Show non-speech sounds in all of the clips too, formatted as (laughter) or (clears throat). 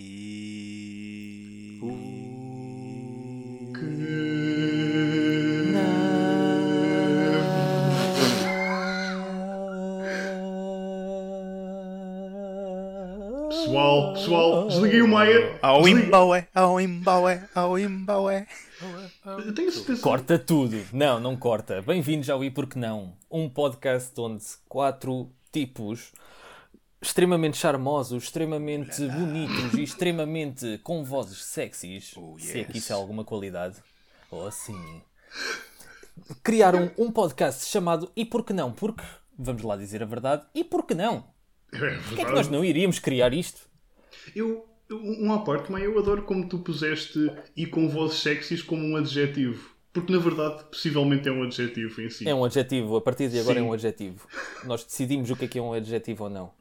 E. Pessoal, pessoal, desliguei o Maia. Ao Imbaue, ao Imbaue, ao Imbaue. Eu tenho certeza. Corta tudo. Não, não corta. Bem-vindos ao E Porque Não, um podcast onde quatro tipos extremamente charmosos, extremamente bonitos e extremamente com vozes sexys, Oh, se é que yes. isso é alguma qualidade, ou assim, criaram um podcast chamado E Porque Não? Porque, vamos lá dizer a verdade, e por que não? É Porquê é que nós não iríamos criar isto? Eu, eu- um à parte, mas eu adoro como tu puseste e com vozes sexys como um adjetivo. Porque na verdade, possivelmente é um adjetivo em si. É um adjetivo, a partir de agora Sim. é um adjetivo. Nós decidimos o que é que é um adjetivo ou não.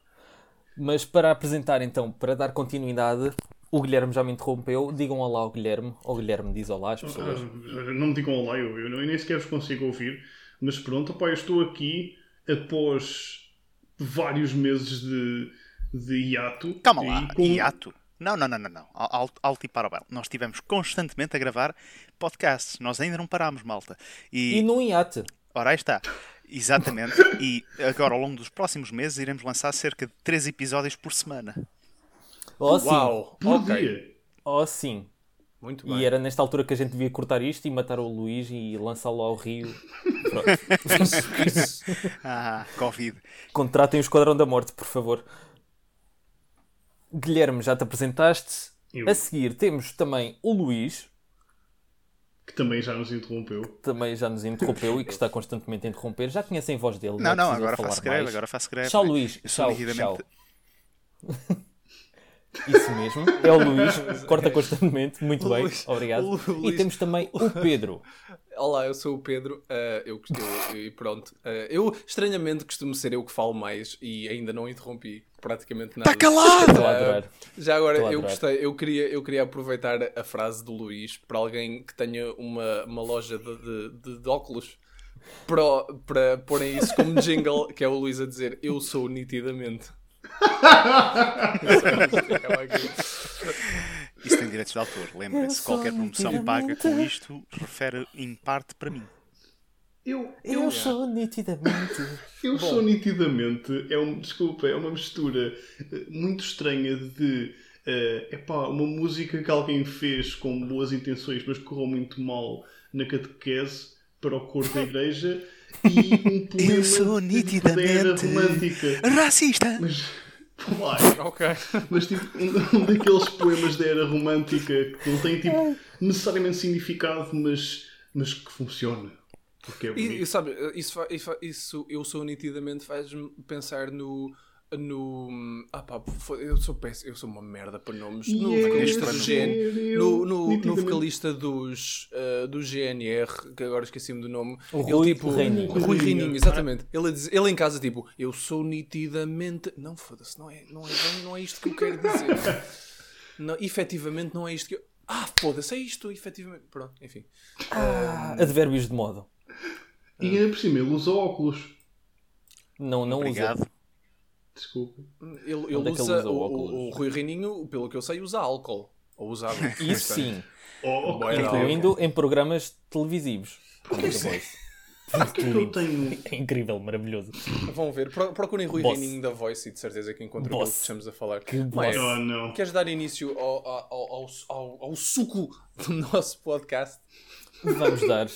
Mas para apresentar então, para dar continuidade, o Guilherme já me interrompeu. Digam olá ao Guilherme. O Guilherme diz olá às pessoas. Ah, Não me digam olá, eu, eu nem sequer vos consigo ouvir. Mas pronto, opá, eu estou aqui após vários meses de, de hiato. Calma lá, com- hiato. Não, não, não, não, não. Alto, alto e parabéns. Nós estivemos constantemente a gravar podcasts. Nós ainda não parámos, malta. E E, num hiato. ora, aí está. Exatamente. E agora, ao longo dos próximos meses, iremos lançar cerca de 3 episódios por semana. Oh sim. Uau, Por ok. dia. Oh sim. Muito bem. E era nesta altura que a gente devia cortar isto e matar o Luís e lançá-lo ao rio. Pronto. Isso, (laughs) isso. Ah, Covid. Contratem o Esquadrão da Morte, por favor. Guilherme, já te apresentaste. Eu. A seguir temos também o Luís, Que também já nos interrompeu. também já nos interrompeu e que está constantemente a interromper. Já conhecem a voz dele. Não, é não, preciso agora falar faço greve, mais. agora faço greve. Tchau? Luís. Tchau, tchau. (laughs) Isso mesmo. É o Luís. Corta constantemente. Muito bem. Luís- Obrigado. o E Luís- temos também o Pedro. Olá, eu sou o Pedro. eh, eu, eu- e pronto. eh, eu, estranhamente, costumo ser eu que falo mais e ainda não interrompi praticamente nada. Tá calado! Estou a Eh, adorar. (laughs) já agora, eu gostei, eu queria, eu queria aproveitar a frase do Luís para alguém que tenha uma, uma loja de, de, de- de óculos para, para porem isso como jingle, que é o Luís a dizer eu sou nitidamente. Isso tem direitos de autor. Lembrem-se, qualquer promoção paga com isto refere em parte para mim. Eu, Eu sou (laughs) nitidamente. Eu sou nitidamente, é um, desculpa, é uma mistura eh, muito estranha de eh, epá, uma música que alguém fez com boas intenções, mas correu muito mal na catequese para o coro da igreja e (laughs) um poema Eu sou nitidamente romântica. racista. Mas, Ok. mas tipo, um, um daqueles poemas da era romântica que não tem tipo, necessariamente significado, mas, mas que funciona. Porque é bonito. E, e sabe, isso, isso, eu sou nitidamente faz-me pensar no. No. Ah pá, eu sou péssimo, eu sou uma merda para nomes. No E é vocalista do GN, no, no, no vocalista dos, ah, do GNR, que agora esqueci-me do nome. O Rui tipo, Reininho. Rui Reininho, exatamente. Ele, diz- ele em casa, tipo, eu sou nitidamente. Não, foda-se, não é, não, é, não é isto que eu quero dizer. (laughs) não, efetivamente não é isto que eu. Ah, foda-se, é isto, efetivamente. Pronto, enfim. Advérbios de modo. E ainda por cima, ele usa óculos. Não, não Obrigado. usa. Desculpa. Ele, ele é que ele usa, usa o, o o, óculos? o Rui Reininho, pelo que eu sei, usa álcool. Ou usava. Isso sim. Oh, Boa, ok. não. Incluindo em programas televisivos. O que é que eu tenho? É incrível, maravilhoso. Vão ver. Pro- Procurem Rui Boss. Reininho da Voice e de certeza que encontram aquilo que estamos a falar. Que Mas. Oh, não. Queres dar início ao, ao, ao, ao, ao suco do nosso podcast? Vamos dar.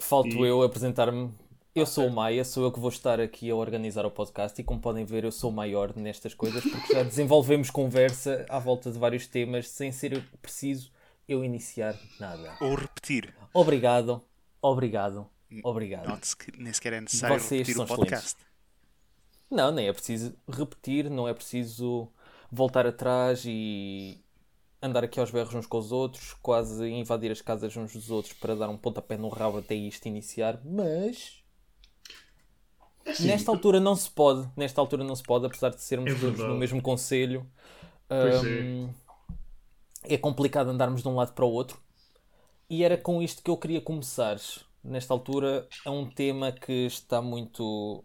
Falto E- eu apresentar-me. Eu sou o Maia, sou eu que vou estar aqui a organizar o podcast e como podem ver eu sou maior nestas coisas porque já (laughs) desenvolvemos conversa à volta de vários temas sem ser preciso eu iniciar nada. Ou repetir. Obrigado, obrigado, obrigado. Que nem sequer é necessário Vocês repetir são o podcast. Não, nem é preciso repetir, não é preciso voltar atrás e andar aqui aos berros uns com os outros, quase invadir as casas uns dos outros para dar um pontapé no rabo até isto iniciar, mas Assim, nesta altura não se pode, nesta altura não se pode, apesar de sermos É no mesmo conselho. Pois hum, é complicado andarmos de um lado para o outro. E era com isto que eu queria começar. Nesta altura é um tema que está muito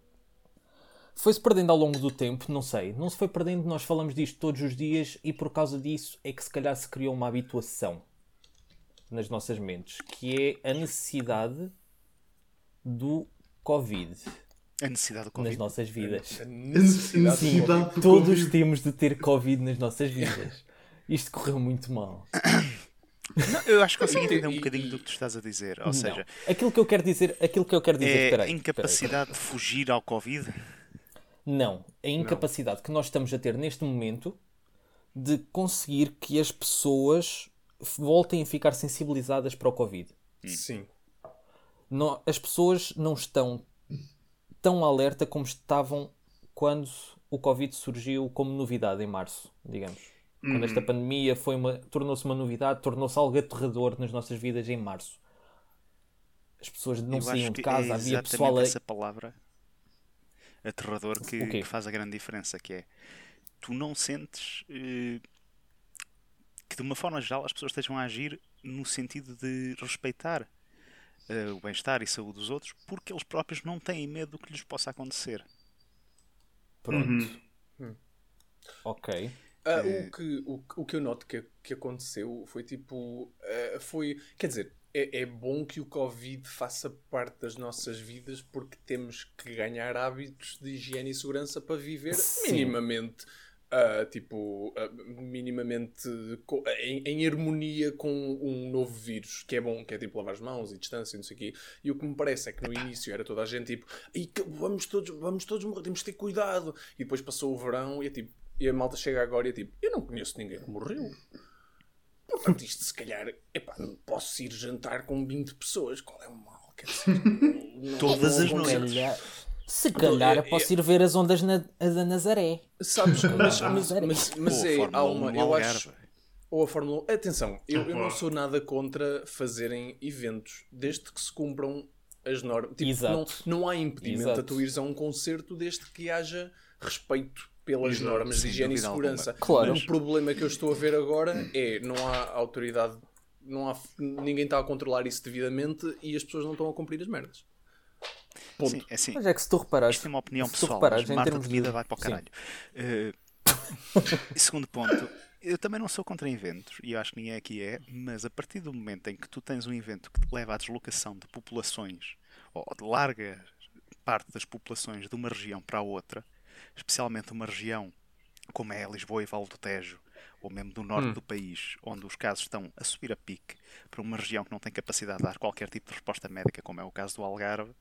Foi-se perdendo ao longo do tempo, não sei. Não se foi perdendo, nós falamos disto todos os dias e por causa disso é que se calhar se criou uma habituação nas nossas mentes, que é a necessidade do Covid A necessidade do nas Covid. nossas vidas. A necessidade de necessidade do Todos Covid. temos de ter Covid nas nossas vidas. Isto correu muito mal. Não, eu acho que consigo entender um bocadinho do que tu estás a dizer. Ou Não. seja, aquilo que eu quero dizer, aquilo que eu quero dizer, é peraí, a incapacidade de fugir ao Covid. Não, a incapacidade que nós estamos a ter neste momento de conseguir que as pessoas voltem a ficar sensibilizadas para o Covid. Sim. Nó- as pessoas não estão tão alerta como estavam quando o Covid surgiu como novidade em março, digamos. Quando esta pandemia foi uma, tornou-se uma novidade, tornou-se algo aterrador nas nossas vidas em março. As pessoas não eu saíam de que casa, é havia pessoal a... essa palavra aterrador que, que faz a grande diferença, que é tu não sentes eh, que de uma forma geral as pessoas estejam a agir no sentido de respeitar eh, o bem-estar e saúde dos outros porque eles próprios não têm medo do que lhes possa acontecer. Pronto. Ok. Ah, Eh, o, que, o, que- o que eu noto que, que aconteceu foi tipo. ah, foi. Quer dizer, é, é bom que o Covid faça parte das nossas vidas porque temos que ganhar hábitos de higiene e segurança para viver Sim. minimamente. ah, tipo, ah, minimamente co- em, em harmonia com um novo vírus, que é bom, que é tipo lavar as mãos e distância, e não sei o quê. E o que me parece é que no início era toda a gente tipo, "Ai, que- vamos todos, vamos todos morrer, temos de ter cuidado. E depois passou o verão e é tipo, e a malta chega agora e é tipo, eu não conheço ninguém que morreu. Portanto, isto se calhar, epá, não posso ir jantar com 20 pessoas, qual é o mal? Quer dizer, não- (laughs) Todas não- as não- Se noites. calhar, se calhar é- posso ir ver as ondas na, da Nazaré. Sabes, mas, mas, mas, mas é, há 1 uma, no eu acho, ou a Fórmula 1. Atenção, eu, eu não sou nada contra fazerem eventos, desde que se cumpram as normas. Tipo, Exato. Não, não há impedimento Exato. a tu ires a um concerto desde que haja respeito pelas Exato, normas de sem higiene e segurança. alguma. Claro. O problema que eu estou a ver agora é não há autoridade, não há, ninguém está a controlar isso devidamente e as pessoas não estão a cumprir as merdas. Ponto. Sim, é assim. Mas é que se tu reparares, Isto é uma opinião se tu pessoal, reparares mas Marta de vida de- vai para o Sim. caralho. E (laughs) segundo ponto, eu também não sou contra eventos, e eu acho que ninguém aqui é, mas a partir do momento em que tu tens um evento que te leva à deslocação de populações, ou de larga parte das populações de uma região para a outra, especialmente uma região como é Lisboa e Vale do Tejo, ou mesmo do norte do país, onde os casos estão a subir a pique, para uma região que não tem capacidade de dar qualquer tipo de resposta médica, como é o caso do Algarve,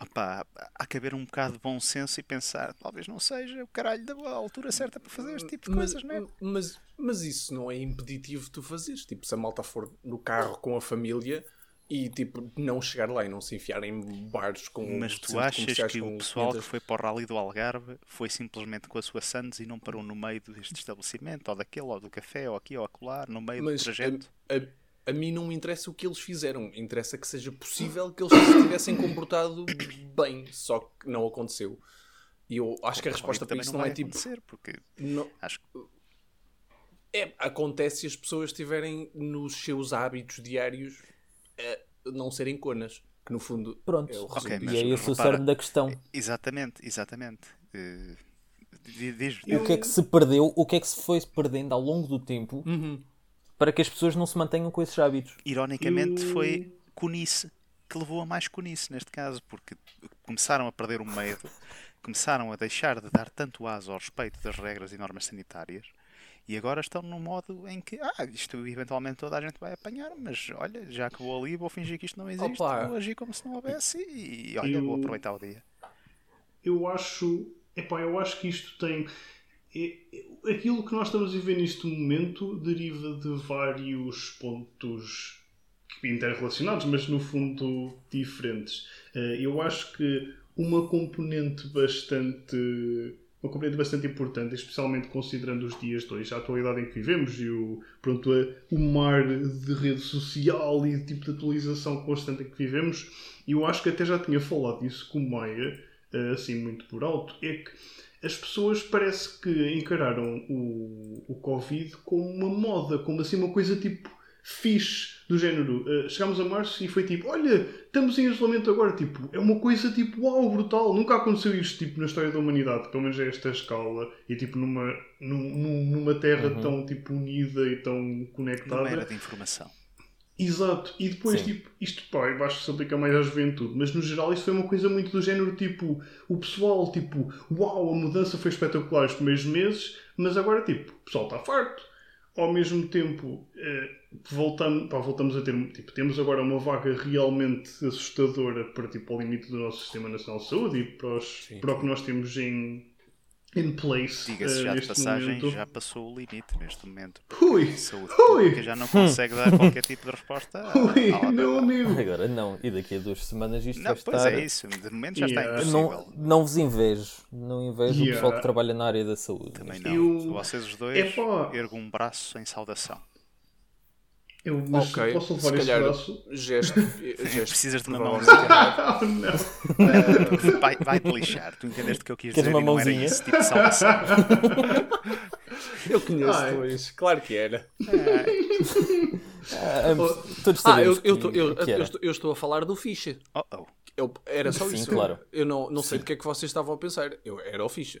opá, há que haver um bocado de bom senso e pensar, talvez não seja o caralho da altura certa para fazer este tipo de mas, coisas, não é? mas, mas isso não é impeditivo de tu fazeres. Tipo, se a malta for no carro com a família e tipo, não chegar lá e não se enfiar em bares com Mas tu achas que o pessoal que 500 foi para o Rally do Algarve foi simplesmente com a sua Sands e não parou no meio deste estabelecimento, ou daquele, ou do café, ou aqui, ou acolá, no meio do Mas trajeto? a, a, a mim não me interessa o que eles fizeram. Interessa que seja possível que eles se tivessem comportado bem. Só que não aconteceu. E eu acho que a resposta para isso não não, é tipo. porque não- acho que é, acontece se as pessoas estiverem nos seus hábitos diários a não serem conas. Que no fundo Pronto. é o Ok, resumo mas e é esse o cerne da questão. Exatamente, exatamente. Diz- O que é que se perdeu, o que é que se foi perdendo ao longo do tempo Uhum. para que as pessoas não se mantenham com esses hábitos? Ironicamente Eu- foi conice que levou a mais conice neste caso, porque começaram a perder o medo, começaram a deixar de dar tanto aso ao respeito das regras e normas sanitárias e agora estão num modo em que, ah, isto eventualmente toda a gente vai apanhar, mas olha, já que vou ali, vou fingir que isto não existe, Opa. vou agir como se não houvesse e olha, vou Eu- aproveitar o dia. eu acho, epá, eu acho que isto tem é- é- aquilo que nós estamos a ver neste momento deriva de vários pontos interrelacionados, mas no fundo diferentes. Eh, Eu acho que uma componente bastante uma componente bastante importante, especialmente considerando os dias hoje, a atualidade em que vivemos e o, pronto, o mar de rede social e tipo de atualização constante em que vivemos, e eu acho que até já tinha falado disso com o Maia, eh, assim muito por alto, é que as pessoas parece que encararam o, o Covid como uma moda, como assim uma coisa tipo fixe, do género. eh, chegámos a março e foi tipo, olha, estamos em isolamento agora. Tipo, é uma coisa tipo, uau, brutal. Nunca aconteceu isto tipo, na história da humanidade, pelo menos a esta escala. E tipo, numa, num- num- numa terra tão tipo, unida e tão Numa conectada. era de informação. Exato, e depois, Sim. tipo, isto pá, eu acho que se aplica mais à juventude, mas no geral isso foi uma coisa muito do género, tipo, o pessoal, tipo, uau, a mudança foi espetacular os primeiros meses, mas agora, tipo, o pessoal está farto. Ao mesmo tempo, eh, voltamos, pá, voltamos a ter, tipo, temos agora uma vaga realmente assustadora para, tipo, ao limite do nosso Sistema Nacional de Saúde e para, os, para o que nós temos em, in place Diga-se eh, já de passagem, momento. já passou o limite neste momento. Ui, saúde ui. pública já não consegue dar qualquer tipo de resposta. (laughs) ui, à- meu amigo. Agora não, e daqui a duas semanas isto Não, vai pois estar. é isso. De momento já está Yeah. Não, impossível. não vos invejo, não invejo Yeah. o pessoal que trabalha na área da saúde. Também não. Eu- Vocês os dois Epá. ergam um braço em saudação. Eu mas Ok, posso se levar esse calhar braço? gesto, (laughs) gesto Precisas de uma errado. Oh, (laughs) não. Vai- Vai-te lixar. Tu entendeste o que eu quis Queres dizer uma não era mãozinha? esse tipo de saudação. (laughs) Eu conheço Ai. dois, claro que era. Ah, ambos- todos Ah, eu, eu, que- tô- eu, que eu estou, eu estou a falar do ficha. Oh, oh. Eu, era só Sim, isso. claro. Eu não, não sei do que é que vocês estavam a pensar. Eu, era o ficha.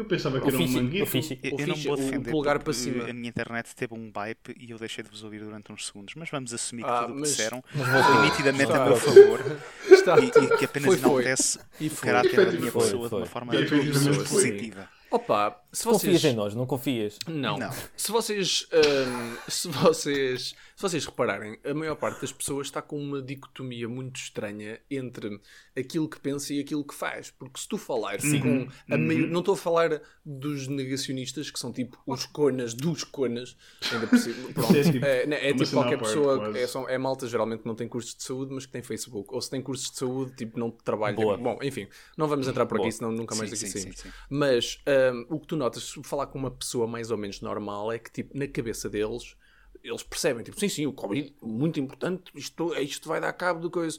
Eu pensava que era um manguito. Eu, não vou defender para cima. a minha internet teve um wipe e eu deixei de vos ouvir durante uns segundos. Mas vamos assumir que Ah, tudo o que disseram foi nitidamente a meu favor (laughs) Está. e, e que apenas Foi, foi. enaltece E o foi. caráter da minha Foi, pessoa de foi. uma forma Foi, foi, muito foi. positiva. Opa, se Confias vocês. em nós, não confias? Não. Não. Se vocês, hum, se vocês, se vocês repararem, a maior parte das pessoas está com uma dicotomia muito estranha entre aquilo que pensa e aquilo que faz. Porque se tu falares com a maio- não estou a falar dos negacionistas que são tipo os conas dos conas, ainda por cima, (laughs) pronto. É tipo É, né, é tipo qualquer parte, pessoa, é, são- é malta geralmente que não tem cursos de saúde, mas que tem Facebook. Ou se tem cursos de saúde, tipo, não trabalha. Boa. Bom, enfim, não vamos entrar por aqui, Boa. senão nunca mais Sim, daqui sim, saímos. sim, sim. Mas hum, o que tu notas, falar com uma pessoa mais ou menos normal, é que tipo, na cabeça deles, eles percebem, tipo, sim, sim, o Covid, muito importante, isto, isto vai dar cabo de coisa.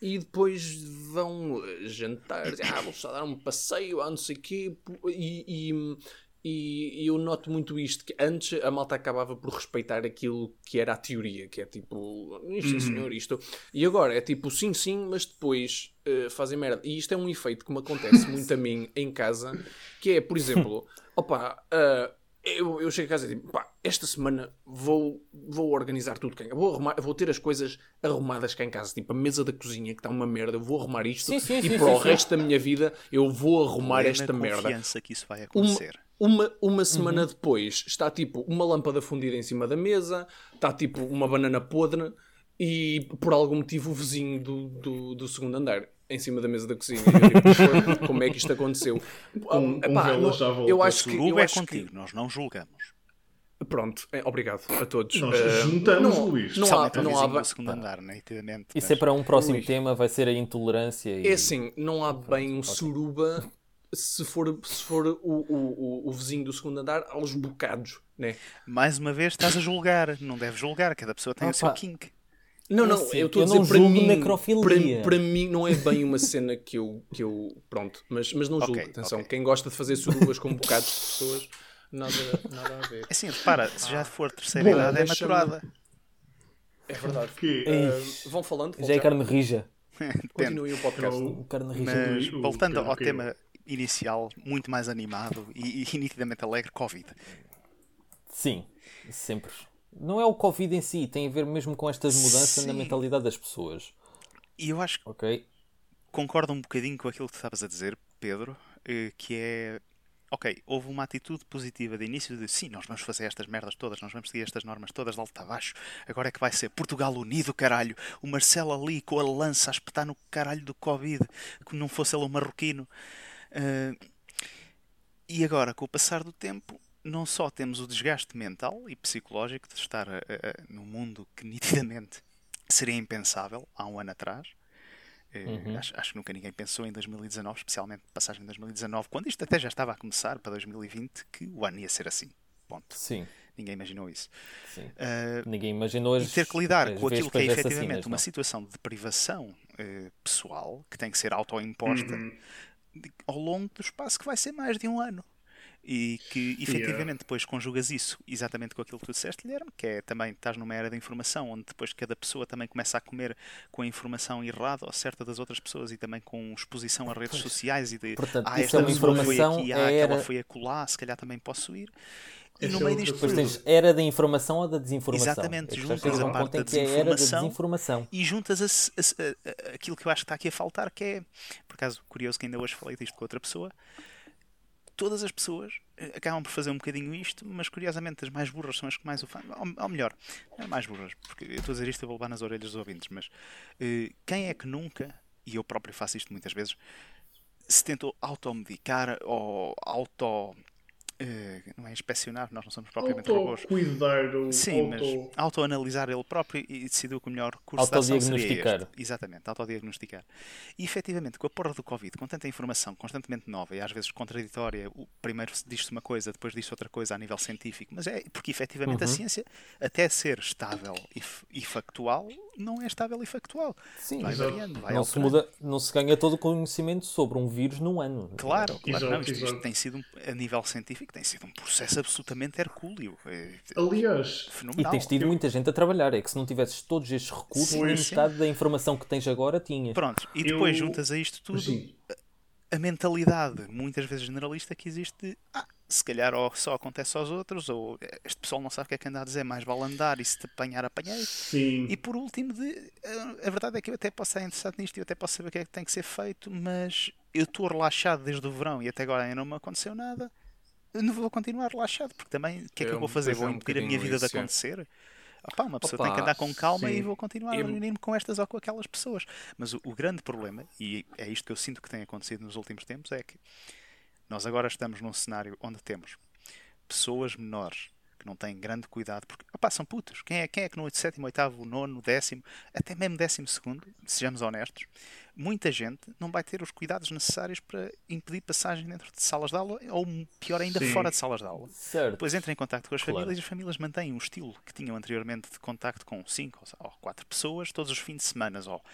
E depois vão eh, jantar, ah, vou só dar um passeio, ah, não sei o quê. E, e, e- e eu noto muito isto, que antes a malta acabava por respeitar aquilo que era a teoria, que é tipo, sim senhor, isto. E agora é tipo, sim, sim, mas depois eh, fazem merda. E isto é um efeito que me acontece (laughs) muito a mim em casa, que é, por exemplo, (laughs) opa, ah, eu, eu chego a casa e digo, pá, esta semana vou, vou organizar tudo cá. Vou, arrumar, vou ter as coisas arrumadas cá em casa. Tipo, a mesa da cozinha que está uma merda, eu vou arrumar isto Sim, sim, e sim, para o resto da minha vida eu vou arrumar Plena esta merda. confiança que isso vai acontecer. uma, uma semana depois está tipo uma lâmpada fundida em cima da mesa, está tipo uma banana podre e por algum motivo o vizinho do, do, do segundo andar em cima da mesa da cozinha. Eu, tipo, como é que isto aconteceu? Com- com Epá, não- já volta. eu acho que. Eu Suruba é acho que contigo, nós não julgamos. pronto, é, obrigado a todos. Nós Eh, juntamos, não, Luís. Não há, não há, segundo andar, nitidamente. Isso mas- é para um próximo Ui. tema, vai ser a intolerância. E... É assim, não há bem um suruba se for, se for o, o, o, o vizinho do segundo andar aos bocados, né? Mais uma vez estás a julgar. Não deves julgar, cada pessoa tem o seu Opa. kink. Não, não, Assim, eu estou a dizer para mim, necrofilia. para, para mim não é bem uma cena que eu, que eu pronto, mas, mas não julgo, Ok, atenção, ok. quem gosta de fazer surubas com bocados de pessoas, nada, nada a ver. É Assim, repara, se já for terceira Bom, idade é maturada. É verdade. Que, Ah, vão falando, Já é carne rija. (laughs) continuem o podcast. Rija. Mas voltando o- ao tema inicial, muito mais animado e, e (laughs) nitidamente alegre, Covid. Sim, sempre. Não é o Covid em si, tem a ver mesmo com estas mudanças na Sim. mentalidade das pessoas. E eu acho que Ok? concordo um bocadinho com aquilo que tu estavas a dizer, Pedro, eh, que é. Ok, houve uma atitude positiva de início de sim, nós vamos fazer estas merdas todas, nós vamos seguir estas normas todas de alto a baixo. Agora é que vai ser Portugal unido, caralho. O Marcelo ali com a lança a espetar no caralho do Covid, que não fosse ele um marroquino. Eh, e agora, com o passar do tempo, não só temos o desgaste mental e psicológico de estar eh, eh, num mundo que (laughs) nitidamente seria impensável há um ano atrás. Eh, Uhum. acho, acho que nunca ninguém pensou em 2019, especialmente passagem de 2019, quando isto até já estava a começar para 2020, que o ano ia ser assim. Ponto. Sim, Ninguém imaginou isso. sim. Eh, Ninguém imaginou as, e ter que lidar com aquilo que é efetivamente uma não. situação de privação eh, pessoal, que tem que ser autoimposta, Uhum. Ao longo do espaço que vai ser mais de um ano. E que efetivamente depois conjugas isso exatamente com aquilo que tu disseste, Guilherme, que é também estás numa era de informação, onde depois cada pessoa também começa a comer com a informação errada ou certa das outras pessoas e também com exposição a redes Pois. sociais e de Portanto, ah, isso é esta uma pessoa foi informação, aqui, ah, era- aquela foi acolá, se calhar também posso ir. E no é meio disto tudo, tens era da informação ou da desinformação. Exatamente, É juntas a um parte da é a era da desinformação desinformação. e juntas a a a- aquilo que eu acho que está aqui a faltar, que é, por acaso, curioso que ainda hoje falei disto com outra pessoa, todas as pessoas eh, acabam por fazer um bocadinho isto, mas curiosamente as mais burras são as que mais o fazem. Ou, ou melhor, não é mais burras, porque eu estou a dizer isto e vou levar nas orelhas dos ouvintes, mas eh, quem é que nunca, e eu próprio faço isto muitas vezes, se tentou automedicar ou auto. Eh, não é inspecionar, nós não somos propriamente robôs. Auto-cuidar ou Sim, mas auto... autoanalisar ele próprio e decidiu que o melhor curso de ação seria Autodiagnosticar. este. Exatamente, autodiagnosticar. E efetivamente, com a porra do Covid, com tanta informação constantemente nova e às vezes contraditória, o primeiro diz-se uma coisa, depois diz-se outra coisa a nível científico, mas é porque efetivamente a Uhum. ciência, até ser estável e, e factual, não é estável e factual. Sim, Vai Exato. variando, vai não se, alterando. muda, não se ganha todo o conhecimento sobre um vírus num ano. Claro, claro, Exato, não, isto, isto tem sido, a nível científico, tem sido um processo absolutamente hercúleo. É, Aliás, E fenomenal. tens tido muita gente a trabalhar. É que se não tivesses todos estes recursos, Sim, nem sim. metade da informação que tens agora tinhas. Pronto, e depois Eu- juntas a isto tudo sim, a mentalidade, muitas vezes generalista, que existe de ah, se calhar ou só acontece aos outros, ou eh, este pessoal não sabe o que é que anda a dizer, mais vale andar e se te apanhar, apanhei. sim. E por último, de, eh, a verdade é que eu até posso estar interessado nisto e eu até posso saber o que é que tem que ser feito, mas eu estou relaxado desde o verão e até agora ainda não me aconteceu nada. Eu não vou continuar relaxado, porque também o que é que eu vou fazer? pois é, Vou um impedir a minha vida de isso, é. acontecer? Opá, uma pessoa Opa, tem que andar com calma sim. e vou continuar a Eu- reunir-me com estas ou com aquelas pessoas. Mas o, o grande problema, e é isto que eu sinto que tem acontecido nos últimos tempos, é que nós agora estamos num cenário onde temos pessoas menores que não têm grande cuidado, porque opá, são putos. Quem é, quem é que no sétimo, oitavo, nono, décimo, até mesmo décimo segundo, sejamos honestos, muita gente não vai ter os cuidados necessários para impedir passagem dentro de salas de aula, ou pior ainda, Sim. fora de salas de aula. Certo. Depois entra em contacto com as Claro. famílias e as famílias mantêm o estilo que tinham anteriormente de contacto com 5 ou 4 pessoas todos os fins de semana. Ou,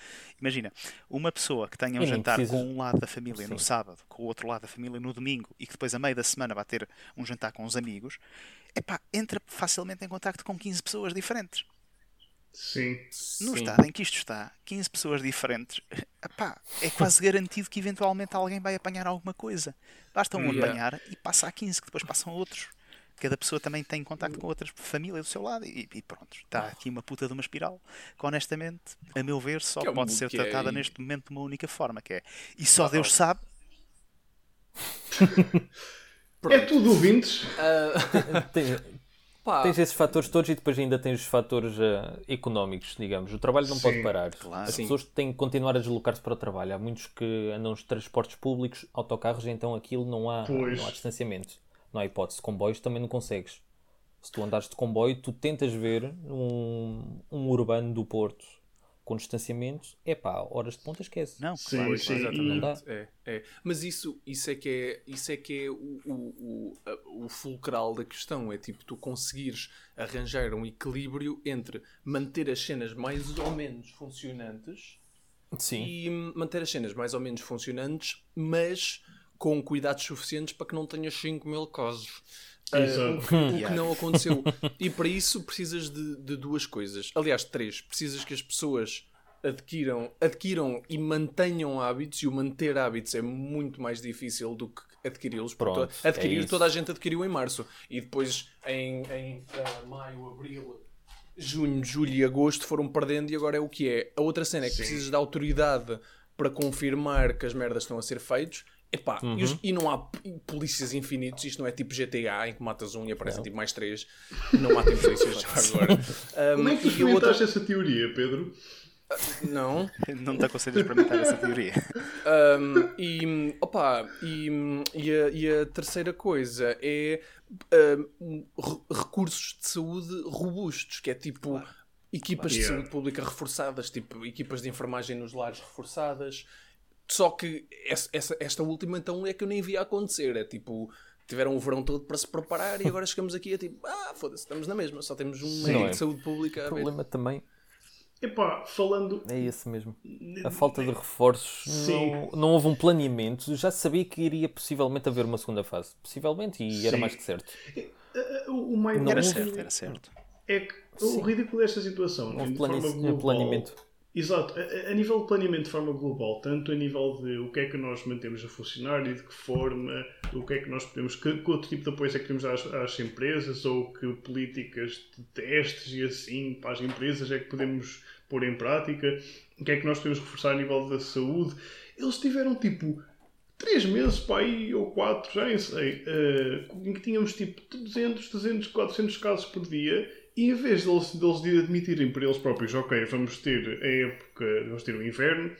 imagina, uma pessoa que tenha um E jantar precisas- com um lado da família no Sim. sábado, com o outro lado da família no domingo e que depois a meio da semana vai ter um jantar com os amigos, epá, entra facilmente em contacto com 15 pessoas diferentes. Sim. No Sim. estado em que isto está, 15 pessoas diferentes, epá, é quase garantido que eventualmente alguém vai apanhar alguma coisa. Basta um Yeah. apanhar e passa a 15, que depois passam outros. Cada pessoa também tem contacto com outras famílias do seu lado e, e pronto. Está aqui uma puta de uma espiral que honestamente, a meu ver, só Que é pode ser é tratada e- neste momento de uma única forma, que é e só Ah, Deus oh. (laughs) sabe É tudo ouvintes. (laughs) Tem- Pá, tens esses fatores todos e depois ainda tens os fatores eh, económicos, digamos. O trabalho não pode Sim, parar. claro. As Sim. pessoas têm que continuar a deslocar-se para o trabalho. Há muitos que andam nos transportes públicos, autocarros, então aquilo não há, Pois. não há distanciamento. Não há hipótese. Comboios também não consegues. Se tu andares de comboio, tu tentas ver um, um urbano do Porto com distanciamento, é pá, horas de ponta esquece. não, Sim, claro, sim. claro. Exatamente. É, é. Mas isso, isso é que é, isso é, que é o, o, o, o fulcral da questão. É tipo, tu conseguires arranjar um equilíbrio entre manter as cenas mais ou menos funcionantes Sim. e manter as cenas mais ou menos funcionantes, mas com cuidados suficientes para que não tenhas 5 mil casos. Ah, Exato. o, que- o que (laughs) não aconteceu. E para isso precisas de, de duas coisas. Aliás, três. Precisas que as pessoas adquiram, adquiram e mantenham hábitos, e o manter hábitos é muito mais difícil do que adquiri-los. porque Pronto, to- adquirir, é toda a gente adquiriu em março. E depois em, em ah, maio, abril, junho, julho e agosto foram perdendo e agora é o que é. A outra cena é que Sim. precisas da autoridade para confirmar que as merdas estão a ser feitas. Epá, e, os- e não há polícias infinitos, isto não é tipo GTA em que matas um e aparecem tipo mais três. Não matem polícias já agora. Como é que tu Um, e a outra- experimentaste essa teoria, Pedro? Não. (laughs) Não te aconselho a experimentar essa teoria. Um, e, opa, e, e, a, e a terceira coisa é um, re- recursos de saúde robustos, que é tipo equipas de saúde pública reforçadas, tipo equipas de enfermagem nos lares reforçadas. Só que essa, essa- esta última então é que eu nem via acontecer. É tipo, tiveram o verão todo para se preparar e (laughs) agora chegamos aqui a tipo, ah, foda-se, estamos na mesma, só temos um Sim. Não é. de saúde pública O problema também Epá, falando. É esse mesmo. A falta de reforços. Sim. Não, não houve um planeamento. Já sabia que iria possivelmente haver uma segunda fase. Possivelmente, e era Sim. mais que certo. O o mais Não Era certo, era certo. é que o ridículo desta situação, Houve de plane- forma global, planeamento. Exato, a, a- nível de planeamento de forma global, tanto a nível de o que é que nós mantemos a funcionar e de que forma, o que é que nós podemos, que, que outro tipo de apoio é que dar às, às empresas ou que políticas de testes e assim para as empresas é que podemos pôr em prática, o que é que nós podemos reforçar a nível da saúde. Eles tiveram tipo três meses para aí, ou quatro, já nem sei, eh, em que tínhamos tipo 200, 300, 400 casos por dia e em vez deles, deles admitirem por eles próprios, ok, vamos ter a época, vamos ter o inverno,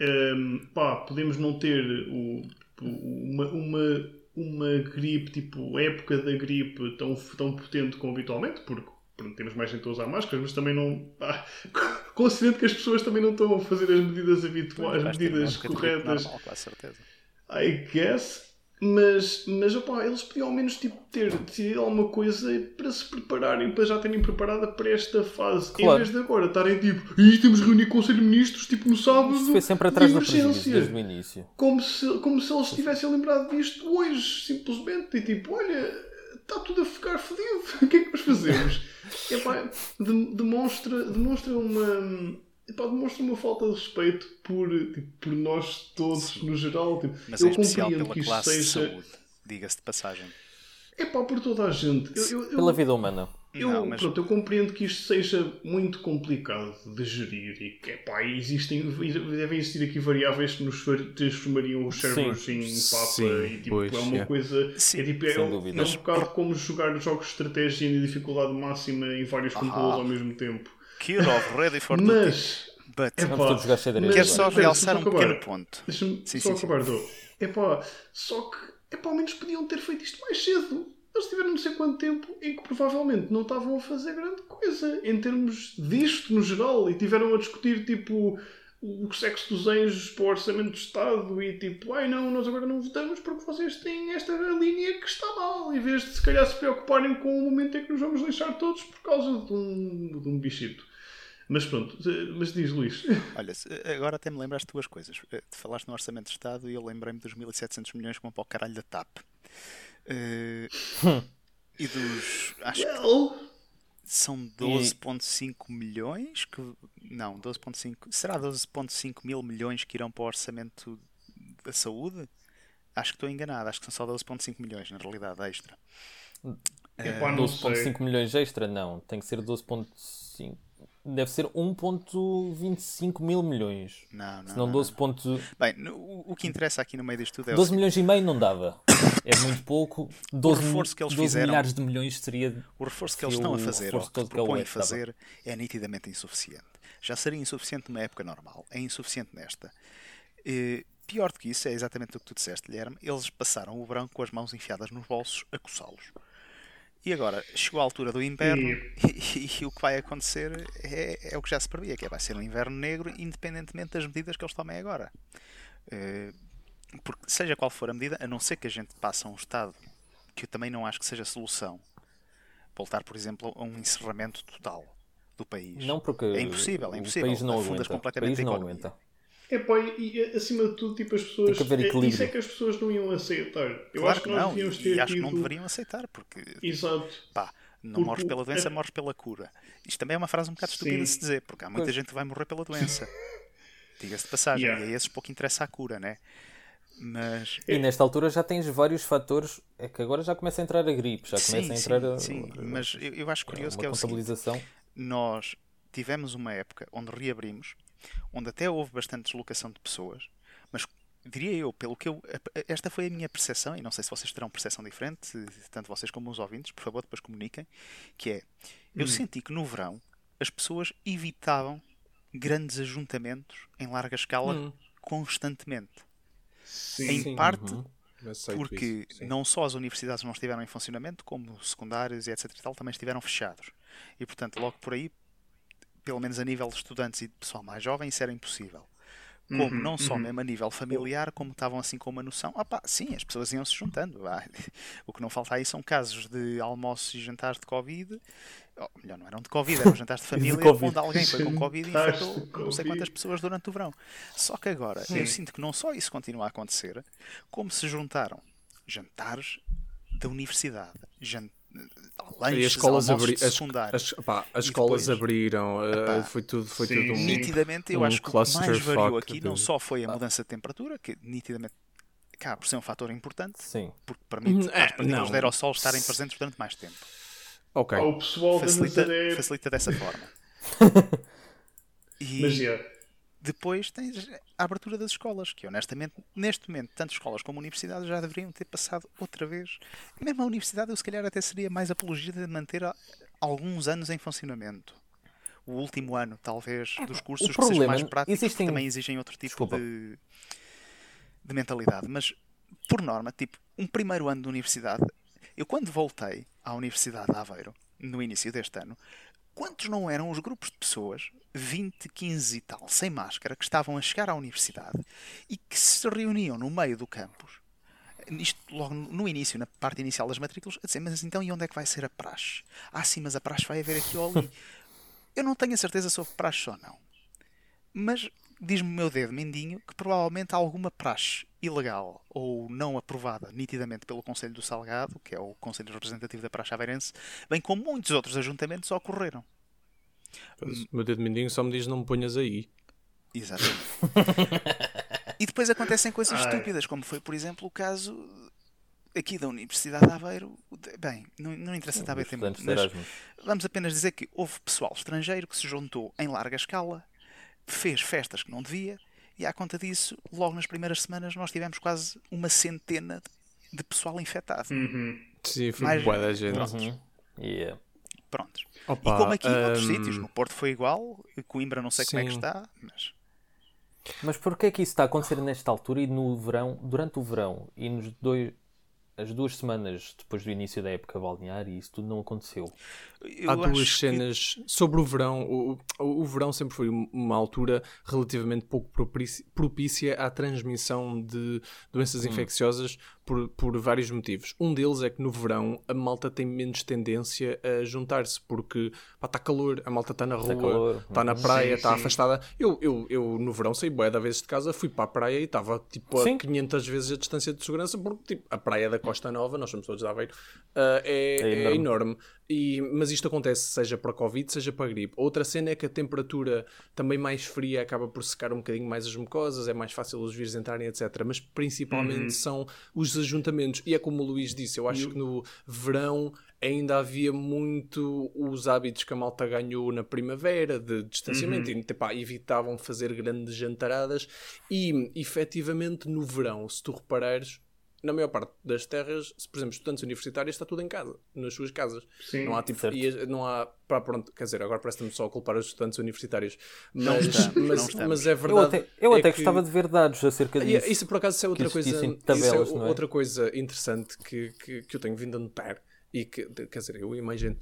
ehm, pá, podemos não ter o, o- uma, uma, uma gripe, tipo, época da gripe tão, tão potente como habitualmente, porque pronto, temos mais gente a usar máscaras, mas também não. Pá, (laughs) considerando que as pessoas também não estão a fazer as medidas habituais, as medidas de gripe corretas. normal, com certeza. I guess. Mas, mas opá, eles podiam ao menos tipo, ter decidido alguma coisa para se prepararem, para já terem preparada para esta fase. Em Claro. vez de agora estarem tipo, e temos reunir com o Conselho de Ministros tipo no sábado. Isto foi sempre atrás emergência. desde o início. Como se, como se eles tivessem lembrado disto hoje, simplesmente. E tipo, olha, está tudo a ficar fodido. (laughs) O que é que nós fazemos? (laughs) Epá, demonstra, demonstra uma. Epá, demonstra uma falta de respeito por, tipo, por nós todos, no geral. Tipo, Mas eu especial compreendo pela que isto classe de seja. saúde, diga-se de passagem. Epá, por toda a gente. Eu, eu, eu- Pela vida humana. eu, Não, mas- pronto, eu compreendo que isto seja muito complicado de gerir e que epá, existem, devem existir aqui variáveis que nos transformariam os cérebros em papa Sim, e tipo, pois, é uma é. coisa. Sim, é, tipo, é, sem um- é um bocado como jogar jogos de estratégia em dificuldade máxima em vários controles ao mesmo tempo. Kirov, ready for duty. Mas. But, epá, Vamos todos jogar xadrez mas- quero só espera, realçar um só pequeno ponto. Deixa-me só sim, acabar, Dô. Epá, só que, epá, ao menos podiam ter feito isto mais cedo. Eles tiveram não sei quanto tempo em que provavelmente não estavam a fazer grande coisa em termos disto no geral e tiveram a discutir tipo o sexo dos anjos para o orçamento do Estado e tipo, ai não, nós agora não votamos porque vocês têm esta linha que está mal, em vez de se calhar se preocuparem com o momento em que nos vamos deixar todos por causa de um, de um bichito. Mas pronto, mas diz Luís. Olha, se- agora até me lembraste de duas coisas. Eh, Tu falaste no Orçamento de Estado e eu lembrei-me dos 1700 milhões que vão para o caralho da TAP. Eh, e dos. Acho que Well, são 12,5 milhões. Que, não, 12,5. Será 12,5 mil milhões que irão para o Orçamento da Saúde? Acho que estou enganado. Acho que são só 12,5 milhões, na realidade, extra. sei. 12.5 milhões extra? Não, tem que ser 12.5. Deve ser 1.25 mil milhões. Não, não. Senão não, 12. não. ponto- Bem, o, o que interessa aqui no meio disto tudo é o 12 seguinte. milhões e meio não dava. É muito pouco. 12, reforço que eles 12 fizeram- milhares de milhões seria. O reforço que eles estão a o fazer, reforço que que é o propõem West dava. fazer, é nitidamente insuficiente. Já seria insuficiente numa época normal, é insuficiente nesta. Eh, pior do que isso, é exatamente o que tu disseste, Guilherme. Eles passaram o verão com as mãos enfiadas nos bolsos a coçá-los. E agora, chegou a altura do inverno (laughs) e, e o que vai acontecer é, é o que já se previa, que é, vai ser um inverno negro, independentemente das medidas que eles tomem agora. Eh, porque seja qual for a medida, a não ser que a gente passe a um estado que eu também não acho que seja solução, voltar, por exemplo, a um encerramento total do país. Não, porque. É impossível, é o impossível. país não Afundas aguenta. O completamente país a não aguenta. Epá, e, e acima de tudo, tipo, as pessoas. Tem que haver é- equilíbrio. Isso é que as pessoas não iam aceitar. Eu Claro acho que nós não, devíamos ter e acho tido. que não deveriam aceitar, porque Exato. pá, não Porque morres pela doença, é- morres pela cura. Isto também é uma frase um bocado estúpida Sim. de se dizer, porque há muita Pois. gente que vai morrer pela doença. (laughs) Diga-se de passagem, Yeah. e a esses pouco interessa a cura, né? Mas E nesta altura já tens vários fatores. É que agora já começa a entrar a gripe, já começa sim, a sim, entrar a, sim, mas eu, eu acho curioso que é o seguinte, nós tivemos uma época onde reabrimos, onde até houve bastante deslocação de pessoas, mas diria eu, pelo que eu. Esta foi a minha percepção, e não sei se vocês terão percepção diferente, tanto vocês como os ouvintes, por favor, depois comuniquem, que é, eu senti que no verão as pessoas evitavam grandes ajuntamentos em larga escala Hum. constantemente. Sim. Em Sim. parte Uhum. Porque isso, não só as universidades não estiveram em funcionamento, como os secundários e etc e tal também estiveram fechados. E portanto, logo por aí, pelo menos a nível de estudantes e de pessoal mais jovem, isso era impossível. Como Uhum, não só uhum. mesmo a nível familiar, como estavam assim com uma noção, ah pá, sim, as pessoas iam se juntando. vá. (laughs) O que não falta aí são casos de almoços e jantares de Covid, melhor, não eram de Covid, eram jantares (laughs) de família Covid. onde alguém foi com Covid e Jantares infectou de não sei quantas pessoas durante o verão. Só que agora eu sinto que não só isso continua a acontecer, como se juntaram jantares da universidade, E as escolas, almoços abri... de as, secundário. as, pá, as escolas depois- abriram, eh, Epá, foi tudo, foi sim, tudo um. nitidamente eu um acho que o que mais variou aqui de- não só foi a mudança de temperatura, que nitidamente cá por ser um fator importante, Sim. porque permite Hum, é, às partículas de aerossol estarem presentes durante mais tempo. Ok. O pessoal da Facilita, Nazaré. facilita dessa forma. (laughs) E Mas já. Depois tens a abertura das escolas, que honestamente, neste momento, tanto escolas como universidades já deveriam ter passado outra vez. Mesmo a universidade, eu se calhar até seria mais apologista de manter alguns anos em funcionamento. O último ano, talvez, dos cursos que sejam problema, mais práticos, existem- que também exigem outro tipo Desculpa. de, de mentalidade. Mas, por norma, tipo, um primeiro ano de universidade, eu quando voltei à Universidade de Aveiro, no início deste ano, quantos não eram os grupos de pessoas, 20, 15 e tal, sem máscara, que estavam a chegar à universidade e que se reuniam no meio do campus, isto logo no início, na parte inicial das matrículas, a dizer, mas então e onde é que vai ser a praxe? Ah, sim, mas a praxe vai haver aqui ou ali. (laughs) Eu não tenho a certeza se houve praxe ou não. Mas diz-me o meu dedo mindinho que provavelmente há alguma praxe ilegal ou não aprovada nitidamente pelo Conselho do Salgado, que é o Conselho Representativo da Praxe Aveirense, bem como muitos outros ajuntamentos ocorreram. O meu dedo mindinho só me diz não me ponhas aí. Exatamente. (laughs) e depois acontecem coisas Ai. estúpidas, como foi, por exemplo, o caso aqui da Universidade de Aveiro. Bem, não, não interessa estar estudantes de mas vamos apenas dizer que houve pessoal estrangeiro que se juntou em larga escala, fez festas que não devia, e à conta disso, logo nas primeiras semanas, nós tivemos quase uma centena de- pessoal infectado. Uhum. Sim, foi Mais- boa da gente. Uhum. Yeah. Prontos. Opa, e como aqui em outros sítios, no Porto foi igual, Coimbra não sei como é que Sim. está, mas Mas porquê é que isso está a acontecer nesta altura e no verão, durante o verão e nos dois, as duas semanas depois do início da época balnear e isso tudo não aconteceu? eu Há duas que- cenas sobre o verão. O, o, o verão sempre foi uma altura relativamente pouco propícia, propícia à transmissão de doenças Hum. infecciosas por, por vários motivos. Um deles é que no verão a malta tem menos tendência a juntar-se porque está calor, a malta está na rua, está na Uhum. praia, está afastada. Eu, eu, eu no verão saí bué da vez de casa, fui para a praia e estava tipo a Sim. 500 vezes a distância de segurança porque tipo, a praia da Costa Nova, nós somos todos de Aveiro, ah, é, É é enorme. E, mas isto acontece seja para Covid, seja para gripe. Outra cena é que a temperatura também mais fria acaba por secar um bocadinho mais as mucosas, é mais fácil os vírus entrarem, etc. Mas principalmente são os ajuntamentos. E é como o Luís disse, eu acho que no verão ainda havia muito os hábitos que a malta ganhou na primavera de distanciamento e epá, evitavam fazer grandes jantaradas e efetivamente no verão, se tu reparares, na maior parte das terras, se, por exemplo, estudantes universitários, está tudo em casa, nas suas casas. Sim. Não há tipo, Certo. e não há, pá, pronto, quer dizer, agora parece-me só a culpar os estudantes universitários, Não mas, estamos, não mas, estamos. mas é Eu verdade. até, eu é até que- gostava de ver dados acerca e disso. Isso por acaso isso é outra coisa, isso tabelas, é não é? outra coisa interessante que, que, que eu tenho vindo a notar e que, quer dizer, eu imagino,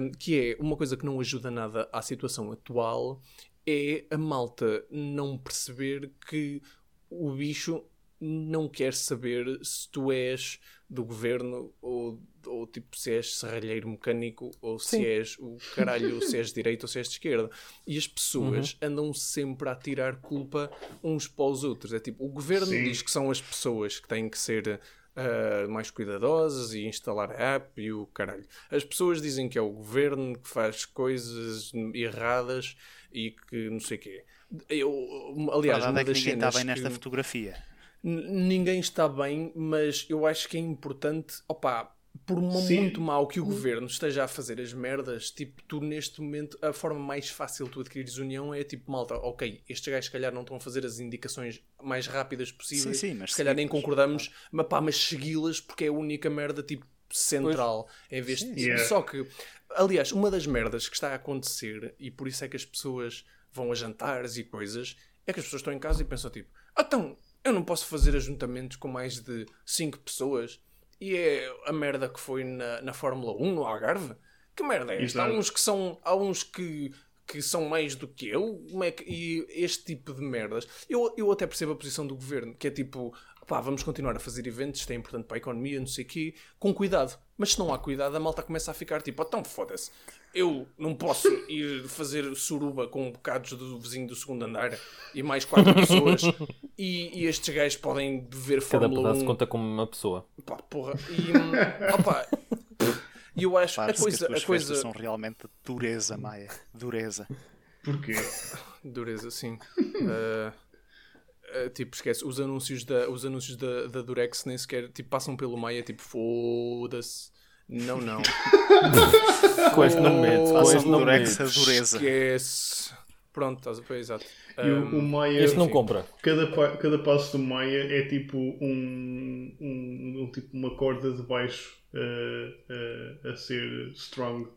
hum, que é uma coisa que não ajuda nada à situação atual é a malta não perceber que o bicho não quer saber se tu és do governo ou, ou tipo se és serralheiro mecânico ou se Sim. és o caralho, se és de direita ou se és de esquerda. E as pessoas Uhum. andam sempre a tirar culpa uns para os outros. É tipo, o governo Sim. diz que são as pessoas que têm que ser ah, mais cuidadosas e instalar a app e o caralho. As pessoas dizem que é o governo que faz coisas erradas e que não sei o quê. Eu, A aliás, verdade uma é que das ninguém está bem nesta que- fotografia. Ninguém está bem, mas eu acho que é importante, opá, por muito mal que o governo esteja a fazer as merdas, tipo, tu neste momento, a forma mais fácil de tu adquirires união é tipo, malta, ok, estes gajos se calhar não estão a fazer as indicações mais rápidas possíveis, Sim, sim, mas se calhar nem concordamos, mas pá, mas segui-las porque é a única merda, tipo, central, em vez de... Yeah. Só que, aliás, uma das merdas que está a acontecer, e por isso é que as pessoas vão a jantares e coisas, é que as pessoas estão em casa e pensam tipo, "Ah, então, eu não posso fazer ajuntamentos com mais de 5 pessoas e é a merda que foi na, na Fórmula 1 no Algarve? Que merda é esta? Há uns que são. Há uns que que são mais do que eu, como é que, e este tipo de merdas. Eu, eu até percebo a posição do governo, que é tipo, pá, vamos continuar a fazer eventos, isto é importante para a economia, não sei o quê, com cuidado. Mas se não há cuidado, a malta começa a ficar tipo, então foda-se, eu não posso ir fazer suruba com bocados do vizinho do segundo andar e mais quatro pessoas e, e estes gajos podem ver Cada Fórmula pedaço 1. conta como uma pessoa. Pá, porra. E, hum, opá, e eu acho a Parece que coisa, as a coisa são realmente dureza, Maia. Dureza. Porquê? Dureza, sim. Uh, uh, tipo, esquece, os anúncios da, os anúncios da, da Durex nem sequer tipo, passam pelo Maia, tipo, foda-se. Não, não. (laughs) Com este não medo, com este não. Esquece. Pronto, estás a ver, exato. E o, Um, o Maia, Este não enfim. compra. cada, cada passo do Maia é tipo um, um, um- tipo uma corda de baixo uh, uh, a ser strong.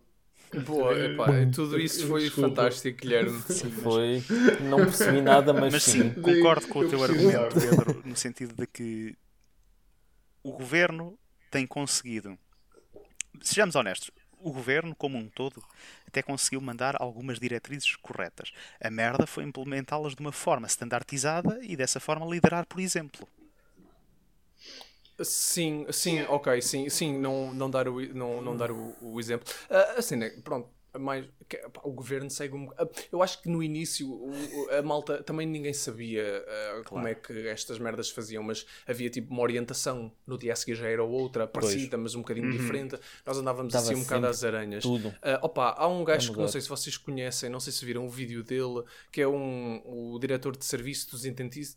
boa, epá, tudo isso foi Desculpa. fantástico, Guilherme. (laughs) Foi. Não percebi nada, mas, Mas sim. sim, concordo com o Eu teu argumento, Pedro, no sentido de que o governo tem conseguido. Sejamos honestos, o governo, como um todo, até conseguiu mandar algumas diretrizes corretas. A merda foi implementá-las de uma forma standardizada e dessa forma liderar por exemplo. Sim, sim, ok, sim, sim, não, não dar o, não, não dar o, o exemplo. Ah, assim, né, pronto, mais, o governo segue um Eu acho que no início a malta também ninguém sabia ah, como é que estas merdas faziam, mas havia tipo uma orientação. No dia a seguir já era outra, parecida, mas um bocadinho diferente. Nós andávamos Estava assim um bocado às aranhas. tudo Ah, opa, há um gajo que não sei se vocês conhecem, não sei se viram o vídeo dele, que é um, o diretor de serviço dos,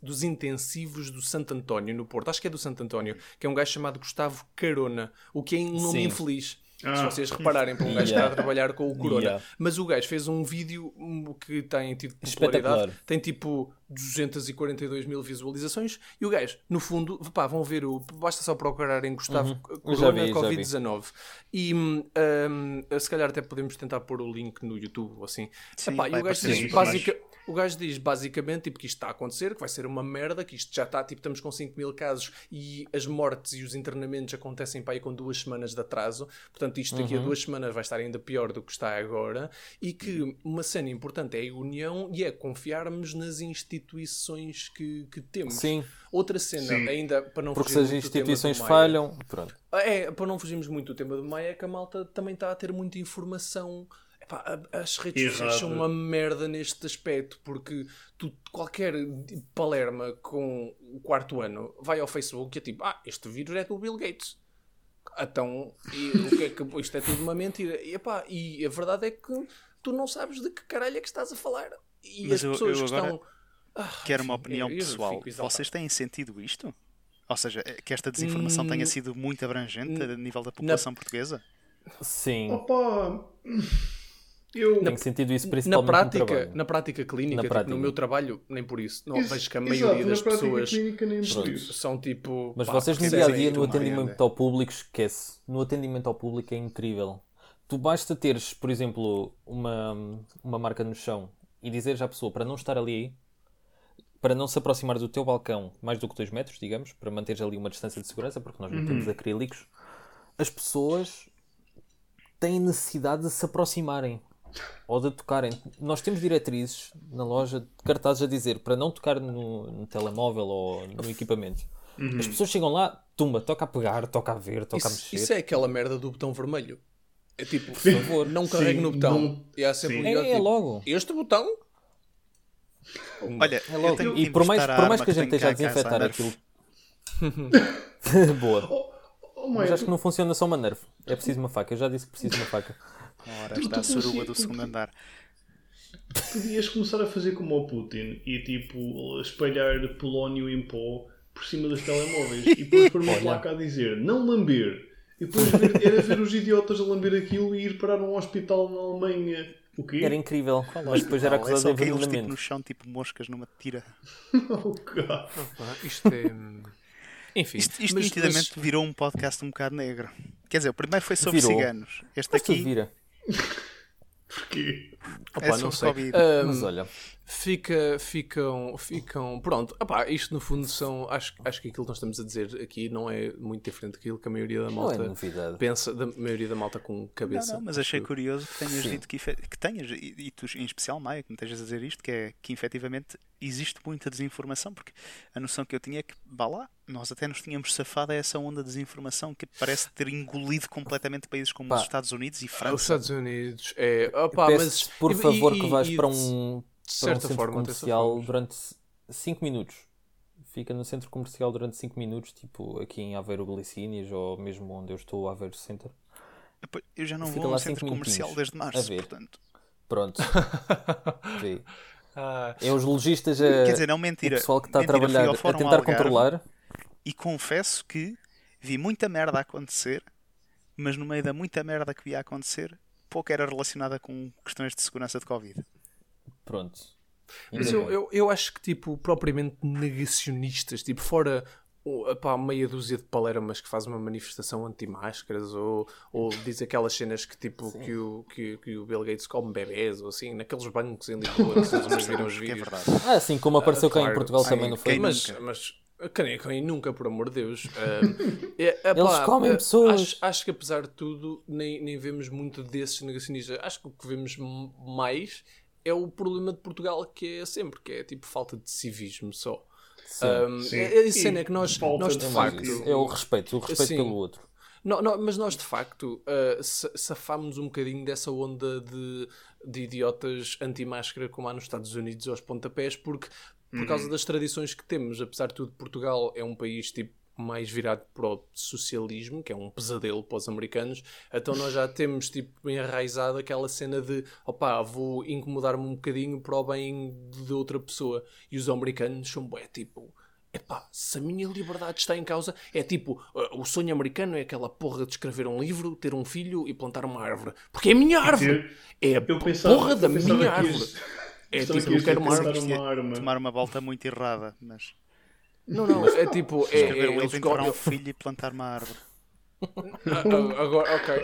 dos intensivos do Santo António, no Porto. Acho que é do Santo António, que é um gajo chamado Gustavo Carona, o que é um nome Sim. infeliz. Se Ah. vocês repararem, para um gajo que está a Yeah. trabalhar com o Corona. Yeah. Mas o gajo fez um vídeo hum, que tem tido popularidade, tem tipo 242 mil visualizações. E o gajo, no fundo, pá, vão ver o. Basta só procurar em Gustavo Uhum. Corona Já vi, já vi. Covid-19. E hum, hum, se calhar até podemos tentar pôr o link no YouTube ou assim. Sim, Epá, e o gajo, aparecer diz, isso mais. basica- o gajo diz basicamente tipo, que isto está a acontecer, que vai ser uma merda, que isto já está, tipo, estamos com 5 mil casos e as mortes e os internamentos acontecem para aí com duas semanas de atraso. Portanto, isto daqui a Uhum. duas semanas vai estar ainda pior do que está agora. E que uma cena importante é a união e é confiarmos nas instituições que, que temos. Sim, Outra cena, Sim. ainda para não porque se fugir as muito do tema do instituições Maia. falham, pronto. É, para não fugirmos muito do tema do Maia, é que a malta também está a ter muita informação. Epá, as redes sociais são uma merda neste aspecto, porque tu, qualquer palerma com o quarto ano vai ao Facebook e é tipo, ah, este vírus é do Bill Gates. Então, e o que é que (laughs) isto é tudo uma mentira? E, epá, e a verdade é que tu não sabes de que caralho é que estás a falar. E Mas as eu- pessoas eu agora estão. Ah, Quero uma opinião eu- eu pessoal. Vocês têm sentido isto? Ou seja, é que esta desinformação Hum, tenha sido muito abrangente a nível da população portuguesa? Sim, Opa! Eu. tenho sentido isso na principalmente no prática, trabalho. na prática clínica, Na tipo, prática. no meu trabalho, nem por isso. Não, vejo que a exato, maioria na das pessoas clínica são tipo. Mas pá, vocês no dia a dia, no tudo, atendimento ao público, esquece. No atendimento ao público é incrível. Tu basta teres, por exemplo, uma, uma marca no chão e dizeres à pessoa para não estar ali, para não se aproximar do teu balcão mais do que 2 metros, digamos, para manteres ali uma distância de segurança, porque nós não temos acrílicos, as pessoas têm necessidade de se aproximarem ou de tocarem. Nós temos diretrizes na loja de cartazes a dizer para não tocar no, no telemóvel ou no equipamento. As pessoas chegam lá, tumba, toca a pegar, toca a ver, toca a Isso, mexer. isso é aquela merda do botão vermelho. É tipo, Por favor. não carregue no botão. não- E há sempre um É, é tipo, logo. Este botão? Olha, É logo. eu tenho que E por mais, por mais que a gente esteja a desinfetar aquilo. (laughs) Boa. Oh, Mas acho que não funciona só uma nerf. É preciso uma faca. Eu já disse que preciso de uma faca. Ora, está a suruba consigo- do segundo andar. podias começar a fazer como o Putin e tipo espalhar polónio em pó por cima dos telemóveis e depois pôr uma placa a dizer não lamber. E depois ver, era ver os idiotas a lamber aquilo e ir parar a um hospital na Alemanha. O quê? Era incrível. Mas depois era é acusado só de caí-los tipo envenenamento. no chão, tipo moscas numa tira. (laughs) Oh, God. Ah, isto é. Enfim, Isto, isto mas- nitidamente mas- virou um podcast um bocado negro. Quer dizer, o primeiro foi sobre Virou. ciganos. Este Mas aqui vira. (laughs) Porquê? Opa, É não sobre sei. Covid. Ahm, Mas olha, Fica, ficam, ficam. Pronto, Epá, isto no fundo são. Acho, acho que aquilo que nós estamos a dizer aqui não é muito diferente daquilo que a maioria da não é malta novidade. pensa, da maioria da malta com Não, cabeça. não, mas achei curioso que tenhas Sim. dito que, que tenhas, e, e tu em especial, Maia, que me estejas a dizer isto, que é que efetivamente existe muita desinformação, porque a noção que eu tinha é que, vá lá, nós até nos tínhamos safado a essa onda de desinformação que parece ter engolido completamente países como Pá. os Estados Unidos e França. Os Estados Unidos é. Opá, Peço mas, por e- favor e- que vais e para um, para um certa centro forma, comercial durante 5 minutos. Fica no centro comercial durante 5 minutos, tipo aqui em Aveiro Glicínias ou mesmo onde eu estou, Aveiro Center. Epá, Eu já não Fica vou a lá um centro comercial desde a março, portanto. Pronto. (laughs) Vê. Ah, É os lojistas a. Quer dizer, não o mentira. pessoal que está a Mentira, ao trabalhar a tentar Algarve controlar. E confesso que vi muita merda a acontecer, mas no meio da muita merda que via a acontecer, pouco era relacionada com questões de segurança de Covid. Pronto. Mas eu, eu, eu acho que, tipo, propriamente negacionistas, tipo, fora o- epá, meia dúzia de palermas que faz uma manifestação anti-máscaras ou, ou diz aquelas cenas que, tipo, que o, que, que o Bill Gates come bebés ou assim, naqueles bancos em Lisboa, não se vocês viram os Que (laughs) é vídeos. verdade. Ah, sim, como apareceu cá em. Portugal Sim, também não foi. quem mas, mas quem, quem nunca, por amor de Deus. Ah, (laughs) é, epá, Eles comem ah, pessoas. Acho, acho que apesar de tudo, nem, nem vemos muito desses negacionistas. Acho que o que vemos mais é o problema de Portugal, que é sempre, que é tipo falta de civismo só. Sim. Um, Sim. é, é a cena é que nós, nós de facto. É o respeito, o respeito Sim. pelo outro. Não, não, mas nós de facto uh, sa- safámos um bocadinho dessa onda de, de idiotas anti-máscara como há nos Estados Unidos aos pontapés, porque por causa das tradições que temos, apesar de tudo, Portugal é um país tipo mais virado para o socialismo, que é um pesadelo para os americanos, então nós já (laughs) temos tipo enraizado aquela cena de opá, vou incomodar-me um bocadinho para o bem de outra pessoa. E os americanos são bué, tipo, Epá, se a minha liberdade está em causa, é tipo, uh, o sonho americano é aquela porra de escrever um livro, ter um filho e plantar uma árvore. Porque é a minha árvore! É a Eu pensava, porra da minha árvore! ias- (laughs) É tipo, que eu quero uma tentar árvore. uma arma. Tomar uma volta muito errada, mas Não, não, é tipo, é, escrever é, um livro, eles enterrar um filho e plantar uma árvore. Agora, ok.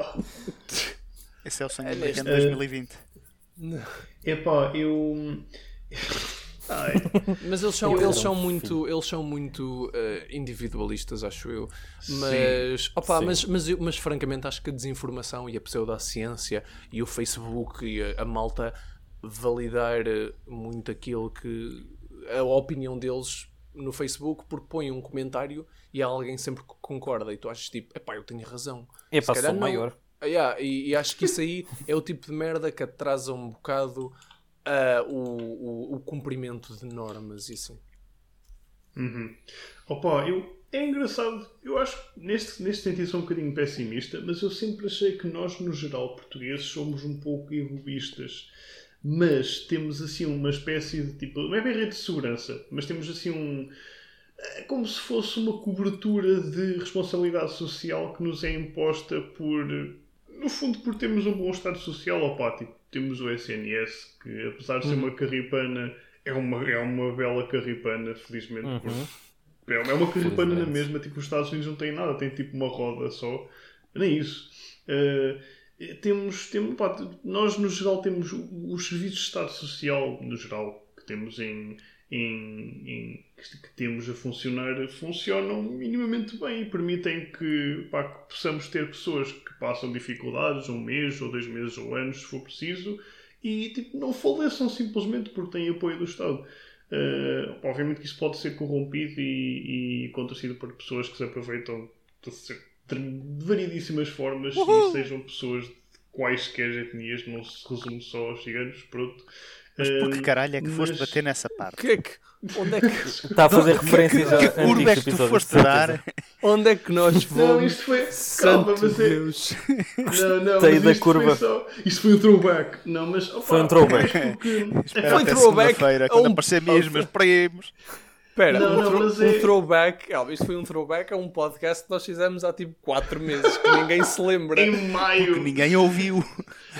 (laughs) Esse é o sonho É de neste- 2020. Epá, eu. Ai, Mas eles são, Eu eles são muito, eles são muito eh, individualistas, acho eu. Mas, opa, Sim. mas, mas, eu- mas francamente acho que a desinformação e a pseudociência e o Facebook e a, a malta validar eh, muito aquilo que a opinião deles no Facebook porque põem um comentário e há alguém sempre que concorda e tu achas tipo, epá, eu tenho razão. É para sou maior. Ah, yeah, e, e acho que isso aí é o tipo de merda que atrasa um bocado ah, o, o, o cumprimento de normas e assim. Uhum. Opa, eu, é engraçado. Eu acho que neste, neste sentido sou um bocadinho pessimista, mas eu sempre achei que nós, no geral, portugueses, somos um pouco egoístas. Mas temos assim uma espécie de tipo. Não é bem rede de segurança, mas temos assim um. É como se fosse uma cobertura de responsabilidade social que nos é imposta por. No fundo, por termos um bom estado social. Opa, tipo, temos o SNS, que apesar de ser uma carripana, é uma, é uma bela carripana, felizmente. porque é uma carripana na mesma, tipo, os Estados Unidos não têm nada, tem tipo uma roda só. Nem isso. Eh, temos, temos pá, nós no geral temos os serviços de Estado Social, no geral, que temos em, em, em- que temos a funcionar, funcionam minimamente bem e permitem que, pá, que possamos ter pessoas que passam dificuldades um mês ou dois meses ou anos, se for preciso, e tipo, não faleçam simplesmente porque têm apoio do Estado. Uh, obviamente que isso pode ser corrompido e, e contracido por pessoas que se aproveitam de, ser- de variedíssimas formas e sejam pessoas de quaisquer etnias, não se resume só aos ciganos, pronto. Mas por que caralho é que foste mas- bater nessa parte? Que é que, onde, é que, (laughs) Está a fazer referências Que a curva é que tu foste dar? onde é que nós Não, vamos? isto foi. Calma, Santo mas é. Deus. Não, não, mas da isto curva. Foi só, isto foi um throwback. Não, mas. opa, Foi um throwback. porque- Foi até throwback segunda-feira, a quando um- aparecer mesmo, meus primos. Espera, Não, um, não, mas um é- throwback. Ah, isto foi um throwback a um podcast que nós fizemos há tipo 4 meses, que ninguém se lembra. (laughs) Em maio. Que ninguém ouviu.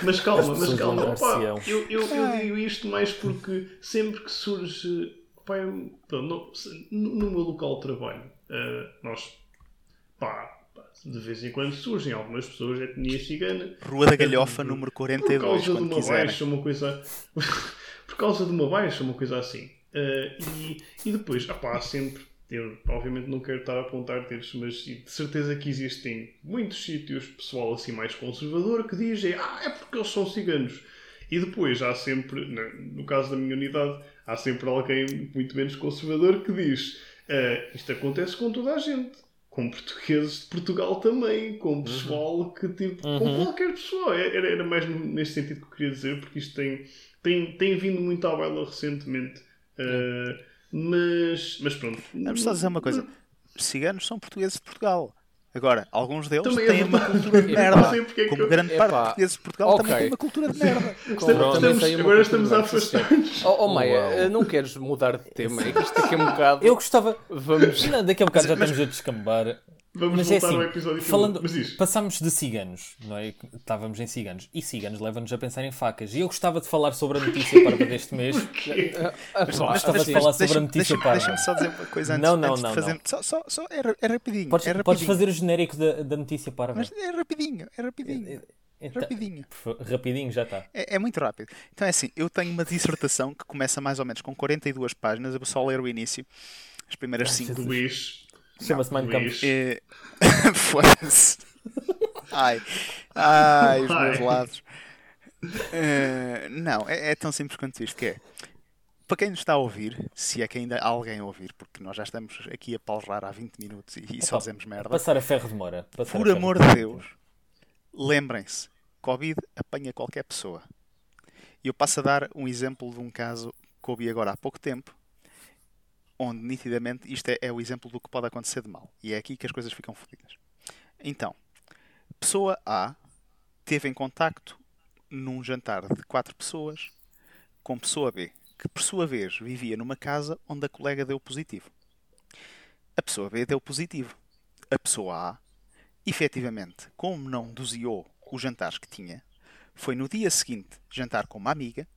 Mas calma, mas calma, opa, eu, eu, eu digo isto mais porque sempre que surge, opa, eu- no, no- meu local de trabalho, eh, nós, pá, pá, de vez em quando surgem algumas pessoas de etnia cigana. Rua da Galhofa, por- número Por 42, causa de uma quiserem. baixa, uma coisa. (laughs) por causa de uma baixa, uma coisa assim. Eh, e, e depois, ah pá, há sempre. Eu, obviamente, não quero estar a apontar dedos, mas de certeza que existem muitos sítios, pessoal assim mais conservador, que dizem, ah, é porque eles são ciganos. E depois há sempre, no, caso da minha unidade, há sempre alguém muito menos conservador que diz: "Ah, isto acontece com toda a gente. Com portugueses de Portugal também, com pessoal que tipo. com qualquer pessoa. É, Era, era mais neste sentido que eu queria dizer, porque isto tem, tem, tem vindo muito à baila recentemente. Ah, mas, mas pronto. Vamos só dizer uma coisa: os ciganos são portugueses de Portugal. Agora, alguns deles Também é têm uma verdade. cultura de (laughs) merda. não sei porque é que Como eu- grande parte Epá, dos portugueses de Portugal também ok. tem uma cultura de merda. (laughs) Estamos- estamos- uma agora estamos a afastar-nos. Oh, oh Maia, Uau. eh, não queres mudar de tema? É que isto aqui é um bocado. Eu gostava. Vamos. Não, daqui a bocado já estamos a descambar. Vamos Mas é voltar assim, ao episódio falando, falando... Mas diz. passámos de ciganos, não é? Estávamos em ciganos. E ciganos leva-nos a pensar em facas. E eu gostava de falar sobre a notícia (laughs) parva deste mês. Mas, gostava mas, de mas falar sobre a notícia deixa-me- parva. Deixa-me só dizer uma coisa antes, Não, não, antes não, de fazer. não. Só, só, só é, é rapidinho. Podes, é rapidinho. podes fazer o genérico da, da notícia parva. Mas é rapidinho, é rapidinho. Então, Rapidinho. por fa- rapidinho já está. É, é muito rápido. Então é assim, eu tenho uma dissertação que começa mais ou menos com 42 páginas. Eu vou só ler o início. As primeiras 5. Luís. Chama-se Mein Kampf. Luís. É... (laughs) Foda-se. Ai. Ai, os meus lados. Eh, não, é, é tão simples quanto isto que é. Para quem nos está a ouvir, se é que ainda há alguém a ouvir, porque nós já estamos aqui a palrar há 20 minutos e, e só Opa, dizemos merda. Passar a ferro demora. Passar Por ferro amor de Deus, lembrem-se, Covid apanha qualquer pessoa. E eu passo a dar um exemplo de um caso que ouvi agora há pouco tempo, onde nitidamente isto é, é o exemplo do que pode acontecer de mal. E é aqui que as coisas ficam fodidas. Então, pessoa A teve em contacto num jantar de quatro pessoas com pessoa B, que por sua vez vivia numa casa onde a colega deu positivo. A pessoa B deu positivo. A pessoa A efetivamente, como não doseou os jantares que tinha, foi no dia seguinte jantar com uma amiga,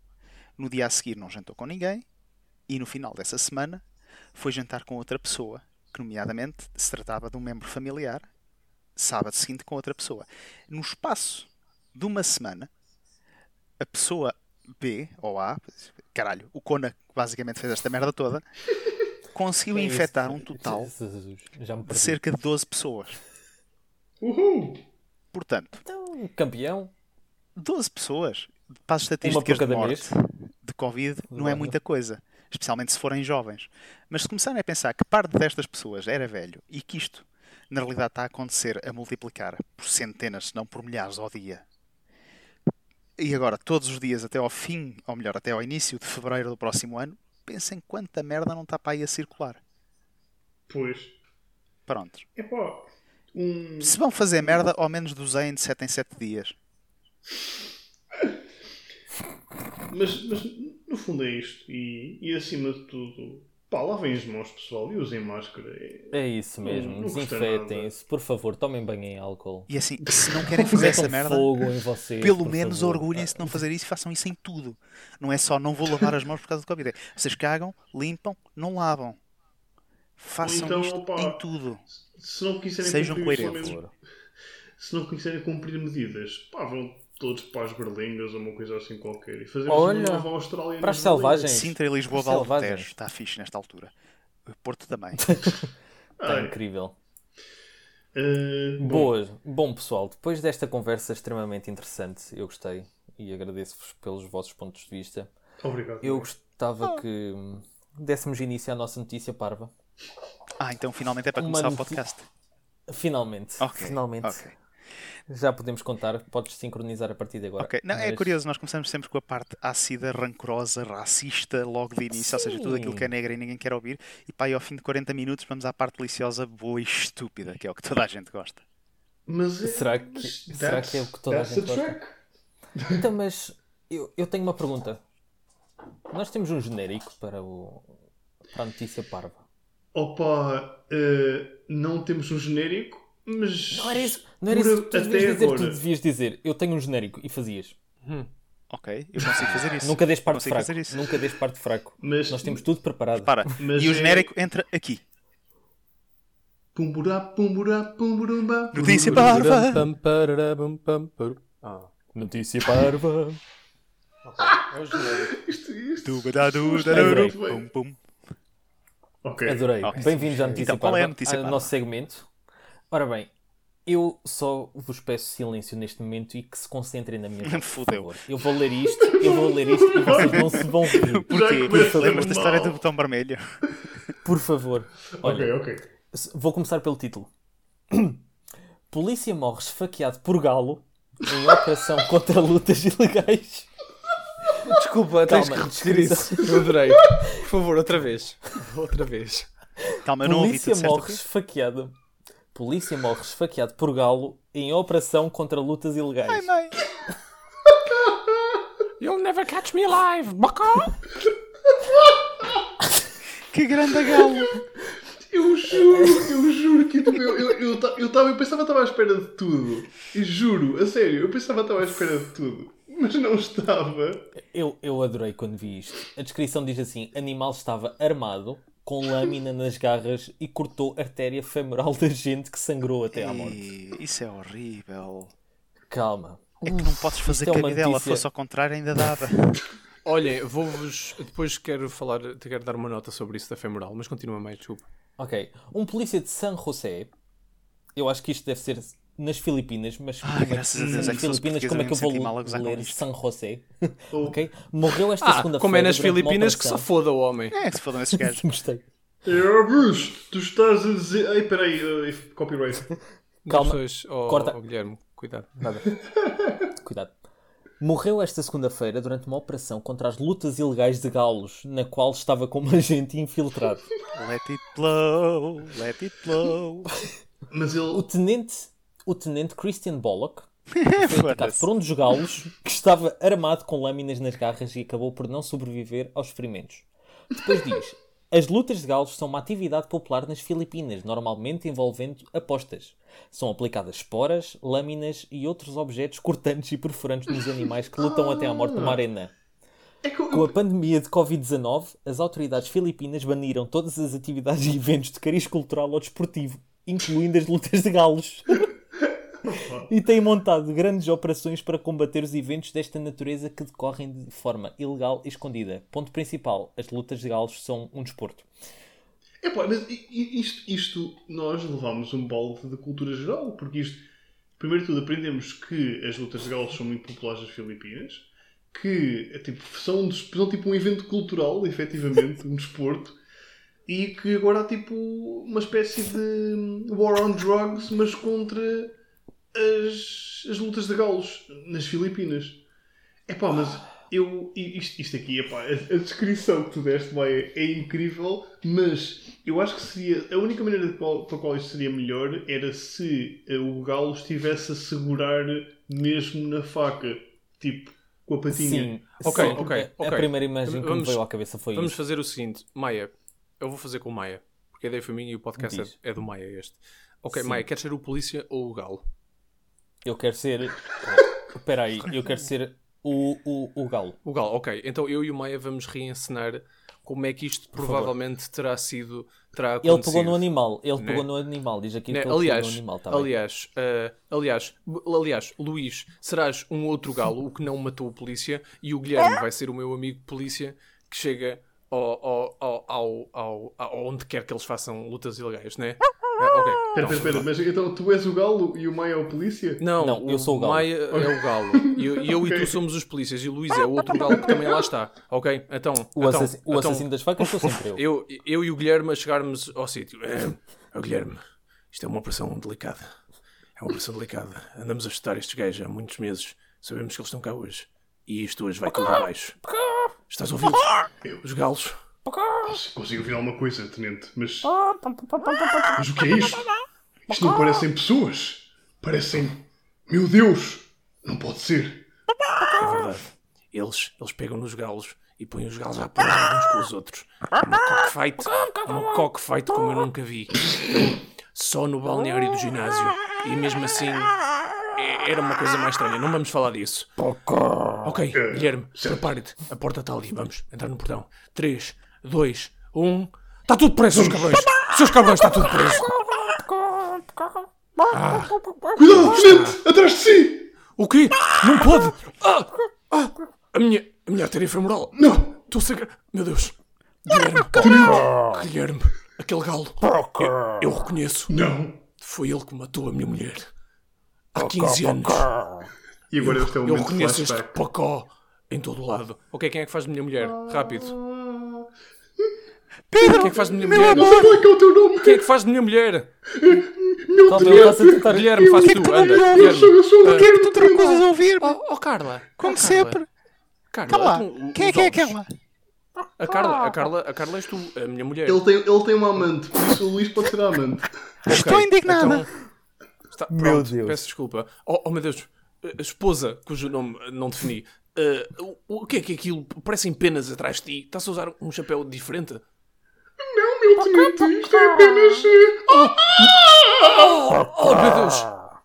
no dia a seguir não jantou com ninguém, e no final dessa semana foi jantar com outra pessoa, que nomeadamente se tratava de um membro familiar, sábado seguinte com outra pessoa. No espaço de uma semana, a pessoa B ou A, caralho, o Kona que basicamente fez esta merda toda, (laughs) conseguiu É infectar um total Jesus, já me de cerca de 12 pessoas. Uhul! Portanto, Então, campeão. 12 pessoas para as estatísticas por de morte mês. de Covid não é muita coisa. Especialmente se forem jovens. Mas se começarem a pensar que parte destas pessoas era velho e que isto, na realidade, está a acontecer a multiplicar por centenas, se não por milhares ao dia. E agora, todos os dias até ao fim, ou melhor, até ao início de fevereiro do próximo ano, pensem quanta merda não está para aí a circular. Pois. Prontos. Epá, um... Se vão fazer merda, ao menos dosem de 7 em 7 dias. Mas, mas no fundo é isto. E, e acima de tudo, pá, lavem as mãos, pessoal, e usem máscara. É- É isso mesmo. Desinfetem-se. Por favor, tomem banho em álcool. E assim, se não querem fazer essa merda, fogo em vocês. pelo menos orgulhem-se de não fazer isso e façam isso em tudo. Não é só não vou lavar as mãos por causa do Covid. É, vocês cagam, limpam, não lavam. Façam então, isto opá, em tudo. Se não quiserem Sejam coerentes. (laughs) se não quiserem cumprir medidas, pá, vão todos para as berlingas ou uma coisa assim qualquer. E fazemos Olha, uma nova Austrália para as selvagens. Sintra e Lisboa. Valdetejo. Está fixe nesta altura. O Porto também. (laughs) Está Ai, incrível. eh, bom, Boas. Bom, pessoal, depois desta conversa extremamente interessante, eu gostei e agradeço-vos pelos vossos pontos de vista. Obrigado. Eu gostava que hum, dessemos início à nossa notícia parva. Ah, então finalmente é para Uma começar o noti- podcast. Finalmente. Ok. Finalmente. ok, Já podemos contar. Podes sincronizar a partir de agora. ok. Não, é Mas- curioso, nós começamos sempre com a parte ácida, rancorosa, racista, logo de início, ou seja, tudo aquilo Sim. que é negro e ninguém quer ouvir. E pá, e ao fim de 40 minutos vamos à parte deliciosa, boa e estúpida, que é o que toda a gente gosta. Mas é- Será que- será que é o que toda a gente gosta? Então, mas eu, eu tenho uma pergunta. Nós temos um genérico para, o, para a notícia parva. Opa, eh, não temos um genérico, mas. Não era isso, não era isso que tu devias dizer. Tu agora. devias dizer, eu tenho um genérico e fazias. Ok, eu consigo fazer isso. Nunca des parte fraco. Nunca des parte fraco. Mas- Nós temos tudo preparado. Para. Mas e o é- genérico entra aqui. Pumburá, pumburá, pumburumba. Notícia parva. Ah, Notícia parva. É o genérico. (laughs) Isto, isto. Dubadadudaduru. Adorei. Ok. Adorei. Ok. Bem-vindos à Notícia Então, qual Parva, é a notícia ao parva? nosso segmento. Ora bem, eu só vos peço silêncio neste momento e que se concentrem na minha (laughs) voz, por Fudeu. favor. Eu vou ler isto, eu vou ler isto e vocês não se vão rir. Porquê? começa Lembras da história do botão vermelho? (laughs) Por favor. Olha, Ok, ok. Vou começar pelo título. (clears throat) Polícia morre esfaqueado por galo em operação (laughs) contra lutas ilegais. Desculpa, tens que Calma, repetir isso. Eu adorei. Por favor, outra vez. Outra vez. Calma, eu não ouvi. Polícia morre quê? Polícia morre esfaqueado por galo em operação contra lutas ilegais. Ai, mãe. You'll never catch me alive, bucko! Que grande galo. Eu juro, eu juro que tipo, eu, eu, eu, eu, tava, eu pensava que estava à espera de tudo. E juro, a sério, eu pensava que estava à espera de tudo. Mas não estava. Eu, eu adorei quando vi isto. A descrição diz assim: animal estava armado, com lâmina nas garras e cortou artéria femoral da gente que sangrou até à morte. Isso é horrível. Calma. É que não podes fazer isto uma cabidela. notícia- Fosse ao contrário, ainda dava. (laughs) Olhem, vou-vos. Depois quero falar, quero dar uma nota sobre isso da femoral, mas continua mais, desculpa. Ok. Um polícia de San José. Eu acho que isto deve ser nas Filipinas, mas Ah, como é graças a que- Deus, é nas que se fosse Filipinas, como é eu que eu vou ler. San José? Oh. ok? Morreu esta Ah, segunda-feira. como é nas Filipinas, que se foda o homem. É, que se fodam esses gajos. (laughs) Gostei. É, Bruce, tu estás a dizer. Ai, peraí, uh, copyright. (laughs) Calma. Pessoas, oh, Corta. oh, Guilherme, cuidado. Nada. (laughs) Cuidado. Morreu esta segunda-feira durante uma operação contra as lutas ilegais de galos, na qual estava como agente infiltrado. Let it blow, let it blow. Mas O ele. tenente, o tenente Christian Bollock (laughs) foi atacado por um dos galos que estava armado com lâminas nas garras e acabou por não sobreviver aos ferimentos. Depois diz: As lutas de galos são uma atividade popular nas Filipinas, normalmente envolvendo apostas. São aplicadas esporas, lâminas e outros objetos cortantes e perfurantes nos animais que lutam até à morte numa arena. É Com a pandemia de Covid-19, as autoridades filipinas baniram todas as atividades e eventos de cariz cultural ou desportivo, incluindo as lutas de galos. (laughs) e têm montado grandes operações para combater os eventos desta natureza que decorrem de forma ilegal e escondida. Ponto principal: as lutas de galos são um desporto. Epá, mas i- i- isto, isto nós levámos um balde de cultura geral, porque isto, primeiro de tudo, aprendemos que as lutas de galos são muito populares nas Filipinas, que é, tipo, são, são tipo um evento cultural, efetivamente, um desporto, e que agora há tipo uma espécie de war on drugs, mas contra as, as lutas de galos nas Filipinas. Epá, mas eu. Isto, isto aqui, epá, a, a descrição que tu deste, Maia, é incrível, mas eu acho que seria. A única maneira de qual, para a qual isto seria melhor era se eh, o galo estivesse a segurar mesmo na faca, tipo, com a patinha. Sim, Ok, sim. ok, A primeira imagem que me Vamos- veio à cabeça foi Vamos isso. fazer o seguinte, Maia, eu vou fazer com o Maia, porque a ideia foi minha e o podcast é, é do Maia este. Ok, Sim. Maia, queres ser o polícia ou o galo? Eu quero ser. (laughs) Espera aí, eu quero ser o, o, o galo. O galo, ok. Então eu e o Maia vamos reencenar como é que isto provavelmente terá sido. Terá Ele pegou no animal, ele Né? pegou no animal, diz aqui Né? que ele Aliás, pegou no animal, tá aliás, eh, aliás, aliás, Luís, serás um outro galo, o que não matou o polícia, e o Guilherme vai ser o meu amigo polícia que chega ao, ao, ao, ao, ao- ao- onde quer que eles façam lutas ilegais, né? Eh, ok. Espera, então, espera, espera, mas então tu és o galo e o Maia é o polícia? Não, Não, eu sou o galo. Maia é o galo. E eu, e eu e tu somos os polícias. E o Luís é o outro galo que também lá está. Ok? Então, O, então, assassino, o então, assassino das facas sou sempre eu. eu, eu e o Guilherme a chegarmos ao sítio. Ó, Guilherme, isto é uma operação delicada. É uma operação delicada. Andamos a estudar estes gajos há muitos meses. Sabemos que eles estão cá hoje. E isto hoje vai tudo abaixo. Estás a ouvi-los? Os galos. Cons- Consigo ouvir alguma coisa, tenente, mas. Mas o que é isto? Isto não parecem pessoas. Parecem. Meu Deus! Não pode ser. É verdade. Eles, eles pegam nos galos e põem os galos à porrada uns com os outros. Uma cockfight. Uma cockfight como eu nunca vi. Só no balneário do ginásio. E mesmo assim. é- Era uma coisa mais estranha. Não vamos falar disso. Ok, Guilherme, prepare-te. A porta está ali. Vamos entrar no portão. 3, 2, 1. Está tudo preso, seus cabrões! Seus cabrões, está tudo preso! Cuidado, tenente! Atrás de si! O quê? Não pode! Ah! Ah! A minha, a minha artéria femoral! Não! Estou a ser... Meu Deus! Guilherme! Guilherme! Aquele galo! Eu, eu reconheço. Não! Foi ele que matou a minha mulher. Há 15 anos. E agora este é o Eu momento reconheço este pocó em todo o lado. Ok, quem é que faz de minha mulher? Rápido. Pedro! Quem é que faz de minha mulher? Não sei qual é que é o teu nome! Quem é que faz de minha mulher? A tentar. Guilherme, faz tu, anda. Eu sou, eu sou Guilherme. o Quero tu te recusas a ouvir-me? Oh, oh, Carla. Como Oh, Carla. sempre. Carla, Quem é que é aquela? A Carla, a Carla, a Carla és tu, a minha mulher. Ele tem, ele tem uma amante, por isso o Luís pode ser a amante. (laughs) Estou indignada. então- Está- Meu pronto, Deus. Peço desculpa. Oh, oh, meu Deus. A esposa, cujo nome não defini. eh, o, o que é que é aquilo? Parecem penas atrás de ti. Estás a usar um chapéu diferente? Não, meu tenente, isto é apenas. eh, Oh, meu Deus!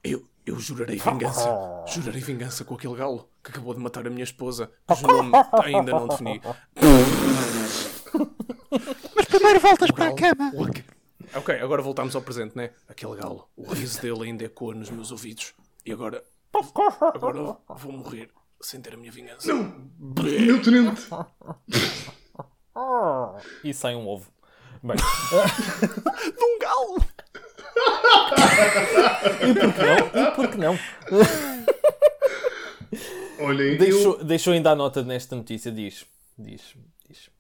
Eu, eu jurarei vingança. Jurarei vingança com aquele galo que acabou de matar a minha esposa, cujo nome ainda não defini. (laughs) Mas primeiro voltas para a cama. Ok, agora voltamos ao presente, né? Aquele galo. O riso dele ainda ecoa nos meus ouvidos. E agora. Agora vou morrer sem ter a minha vingança. Meu tenente! (laughs) E sai um ovo. Bem, (laughs) De um galo! não, e por que não? Olhem, eu, Deixou, deixou ainda a nota nesta notícia, diz. Diz, diz.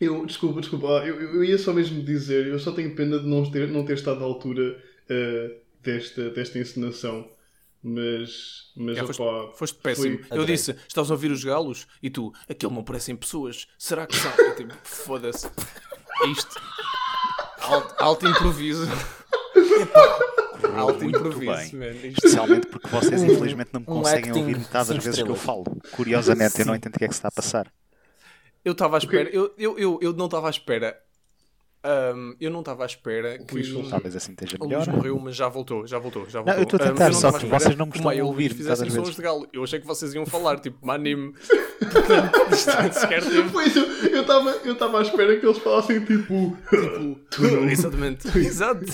eu. Desculpa, desculpa. ah, Eu, eu ia só mesmo dizer, eu só tenho pena de não ter, não ter estado à altura eh, desta, desta encenação. Mas. Mas, foste, opá, foste péssimo. foi- Eu Adorei. disse: estás a ouvir os galos? E tu, aquilo não parecem pessoas. Será que são? Tipo, foda-se. Isto. Alto, alto improviso. Alto Muito improviso, bem. man. Isto- Especialmente porque vocês (laughs) infelizmente não me um conseguem acting ouvir metade das vezes que eu falo. Curiosamente, eu não entendo o que é que se está a passar. Eu estava à espera. Eu, eu, eu, eu não estava à espera. Ahm, eu não estava à espera que. Luís. Talvez assim esteja O melhor. Luís morreu, mas já voltou, já voltou, já voltou. eu estou a tentar, não só que vocês não me estão a ouvir fizessem sons de galo. Eu achei que vocês iam falar, (laughs) tipo, manime. Sequer. (laughs) Pois eu estava eu tava à espera que eles falassem tipo. (laughs) Exatamente, exato.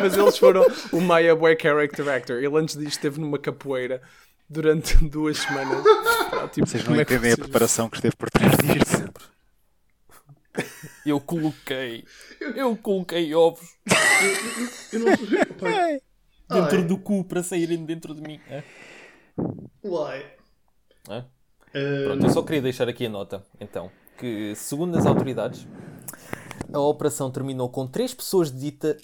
Mas eles foram. O Maia Boy Character Actor. Ele antes disto esteve numa capoeira durante duas semanas. Pá, tipo, Vocês não é que entendem a vocês- preparação que esteve por trás disto. Eu coloquei. Eu coloquei ovos Eu não sei. opá, dentro Ai. do cu para saírem dentro de mim. É? Uai. É? Pronto, eu só queria deixar aqui a nota, então, que segundo as autoridades, a operação terminou com três pessoas dita,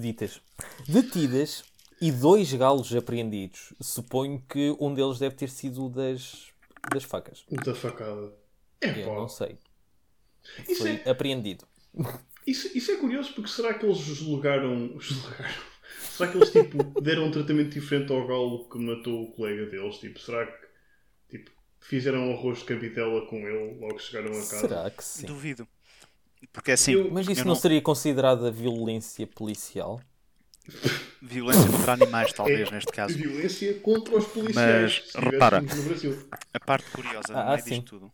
ditas, detidas e dois galos apreendidos. Suponho que um deles deve ter sido o das, das facas. Muita facada. É Eu não pá. sei. Isso Foi é, apreendido. isso, isso é curioso porque será que eles julgaram. julgaram? (laughs) Será que eles tipo, deram um tratamento diferente ao galo que matou o colega deles? Tipo, será que tipo, fizeram arroz de cabidela com ele logo que chegaram a casa? Será que sim? Duvido. Porque é assim, Eu- Mas isso não seria considerada violência policial? violência contra animais, (laughs) talvez, neste caso. Violência contra os policiais. Mas, repara. no Brasil. A parte curiosa Ah, meio sim. disto tudo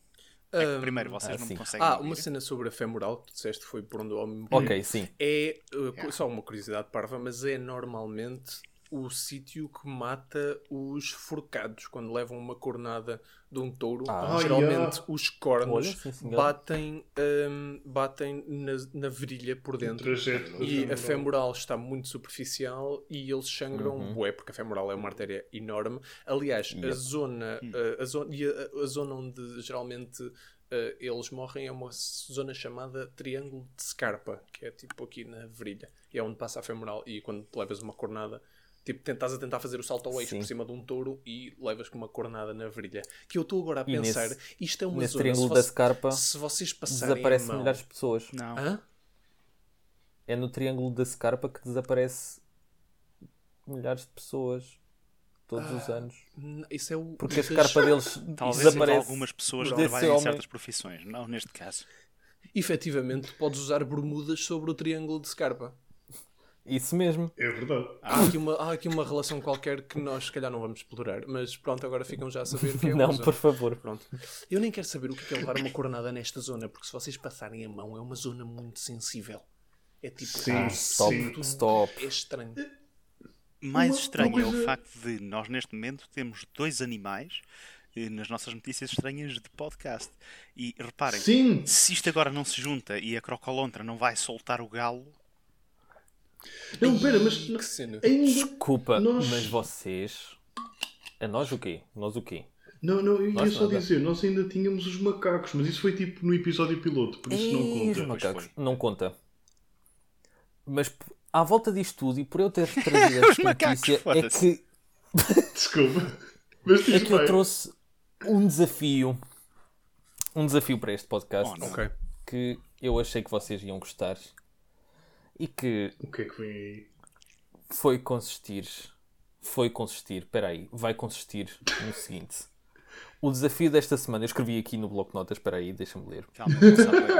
é que, primeiro, vocês ah, não sim. me conseguem Ah, ouvir. uma cena sobre a femoral que tu disseste foi por onde o homem Ok, sim. É uh, só uma curiosidade parva, mas é normalmente o sítio que mata os forcados quando levam uma cornada de um touro. Ah. geralmente Ai, os cornos Olha, batem, um, batem na, na virilha por dentro. trajeto E a femoral. está muito superficial e eles sangram Uhum. bué, porque a femoral é uma artéria enorme. Aliás, a zona, Hum. uh, a, zona, e a, a zona onde geralmente uh, eles morrem é uma zona chamada Triângulo de Scarpa, que é tipo aqui na virilha. E é onde passa a femoral. E quando levas uma cornada, tipo, tentas a tentar fazer o salto ao eixo Sim. por cima de um touro e levas com uma cornada na virilha. Que eu estou agora a pensar, nesse- isto é uma Nesse zona. triângulo se, da Scarpa se vocês passarem desaparecem a mão... milhares de pessoas. Não. Hã? É no triângulo da Scarpa que desaparece milhares de pessoas todos os anos. Isso é o. Porque a Scarpa deles (laughs) Talvez desaparece. algumas pessoas trabalhem em certas profissões. Não neste caso. Efetivamente, podes usar bermudas sobre o triângulo de Scarpa. Isso mesmo. É verdade. Há aqui, uma, há aqui uma relação qualquer que nós, se calhar, não vamos explorar, mas pronto, agora ficam já a saber que é (laughs) Não, zona. por favor. Pronto. Eu nem quero saber o que é levar uma coronada nesta zona, porque se vocês passarem a mão, é uma zona muito sensível. É tipo, Sim, ah, Stop, sim. stop. é estranho. Mais Uma- estranho uma é o coisa- facto de nós, neste momento, temos dois animais eh, nas nossas notícias estranhas de podcast. E reparem, Sim, se isto agora não se junta e a Crocolontra não vai soltar o galo, não, pera, mas Que cena. ainda. Desculpa, Nós- mas vocês. A nós o quê? Nós o quê? Não, não, eu ia Nós só nada. dizer, nós ainda tínhamos os macacos, mas isso foi tipo no episódio piloto, por isso não Ei, os conta. macacos. Não conta. Mas à volta disto tudo, e por eu ter (laughs) trazido esta notícia, é que, (laughs) Desculpa. Mas é que eu trouxe um desafio. Um desafio para este podcast Oh, não. Ok. que eu achei que vocês iam gostar e que O que é que vem aí? foi consistir. Foi consistir, peraí, vai consistir no seguinte. O desafio desta semana, eu escrevi aqui no bloco de notas, peraí, deixa-me ler. calma,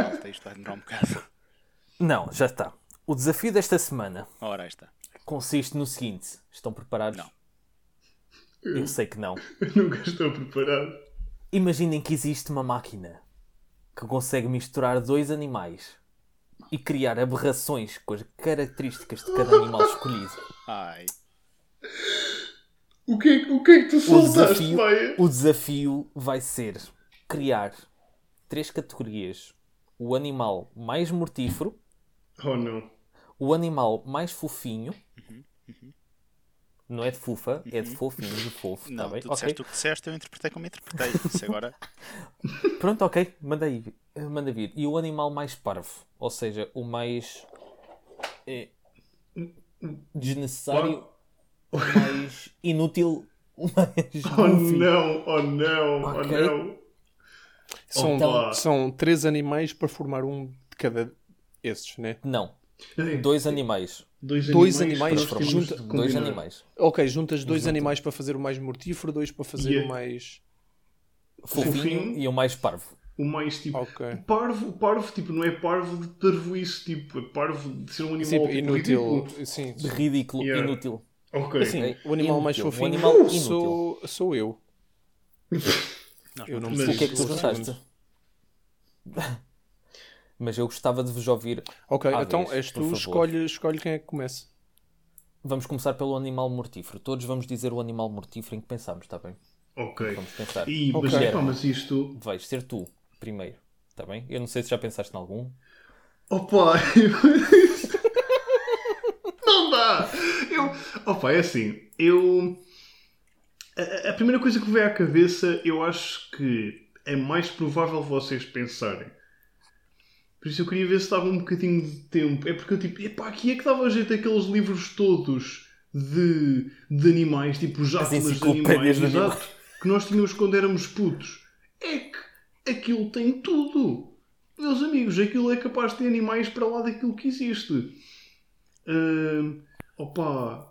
malta, isto vai demorar um bocado. Não, já está. O desafio desta semana Ora, aí está. consiste no seguinte: estão preparados? Não. Eu sei que não. Eu (laughs) nunca estou preparado. Imaginem que existe uma máquina que consegue misturar dois animais e criar aberrações com as características de cada animal escolhido. Ai, O que é, que- o que, é que tu O soltaste, desafio, Maia? o desafio vai ser criar três categorias: o animal mais mortífero, Oh não. o animal mais fofinho. Não é de fufa, é de fofinho, de fofo, não, tá bem? tu disseste o que disseste, eu interpretei como interpretei. Isso agora, (laughs) Pronto, ok, manda aí, manda vir. E o animal mais parvo, ou seja, o mais eh, desnecessário, o mais inútil, o mais (laughs) Oh goofy. não, oh não, Ok. oh não. São, Opa. são três animais para formar um de cada esses, né? Não, dois animais. Dois Dois animais, animais junta- Dois animais. Ok, juntas dois animais para fazer o mais mortífero, dois para fazer Yeah. o mais. Fofinho, Fofinho. e o mais parvo. O mais tipo. Ok. Parvo, parvo, tipo, não é parvo de parvoíce, tipo, é parvo de ser um animal Sim, tipo, inútil. ridículo. Sim. De ridículo, Yeah. inútil. Ok. Sim, Ok. o animal mais Inútil. Um fofinho animal inútil. sou, sou eu. nós (laughs) Eu não não Mas- O que é que tu gostaste? (laughs) Mas eu gostava de vos ouvir. Ok, então vez, és tu, escolhe, escolhe quem é que começa. Vamos começar pelo animal mortífero. Todos vamos dizer o animal mortífero em que pensamos, está bem? Ok. Vamos pensar. E, mas, Ok. epá, mas isto. Vais ser tu primeiro, está bem? Eu não sei se já pensaste em algum. Opa! (laughs) não dá! Eu... Opa, é assim. Eu. A, a primeira coisa que me veio à cabeça, eu acho que é mais provável vocês pensarem. Por isso eu queria ver se dava um bocadinho de tempo. É porque eu tipo, epá, aqui é que dava jeito aqueles livros todos de, de animais, tipo os atlas de animais, de animais. exato, que nós tínhamos quando éramos putos. É que aquilo tem tudo. Meus amigos, aquilo é capaz de ter animais para lá daquilo que existe. Ahn, opa.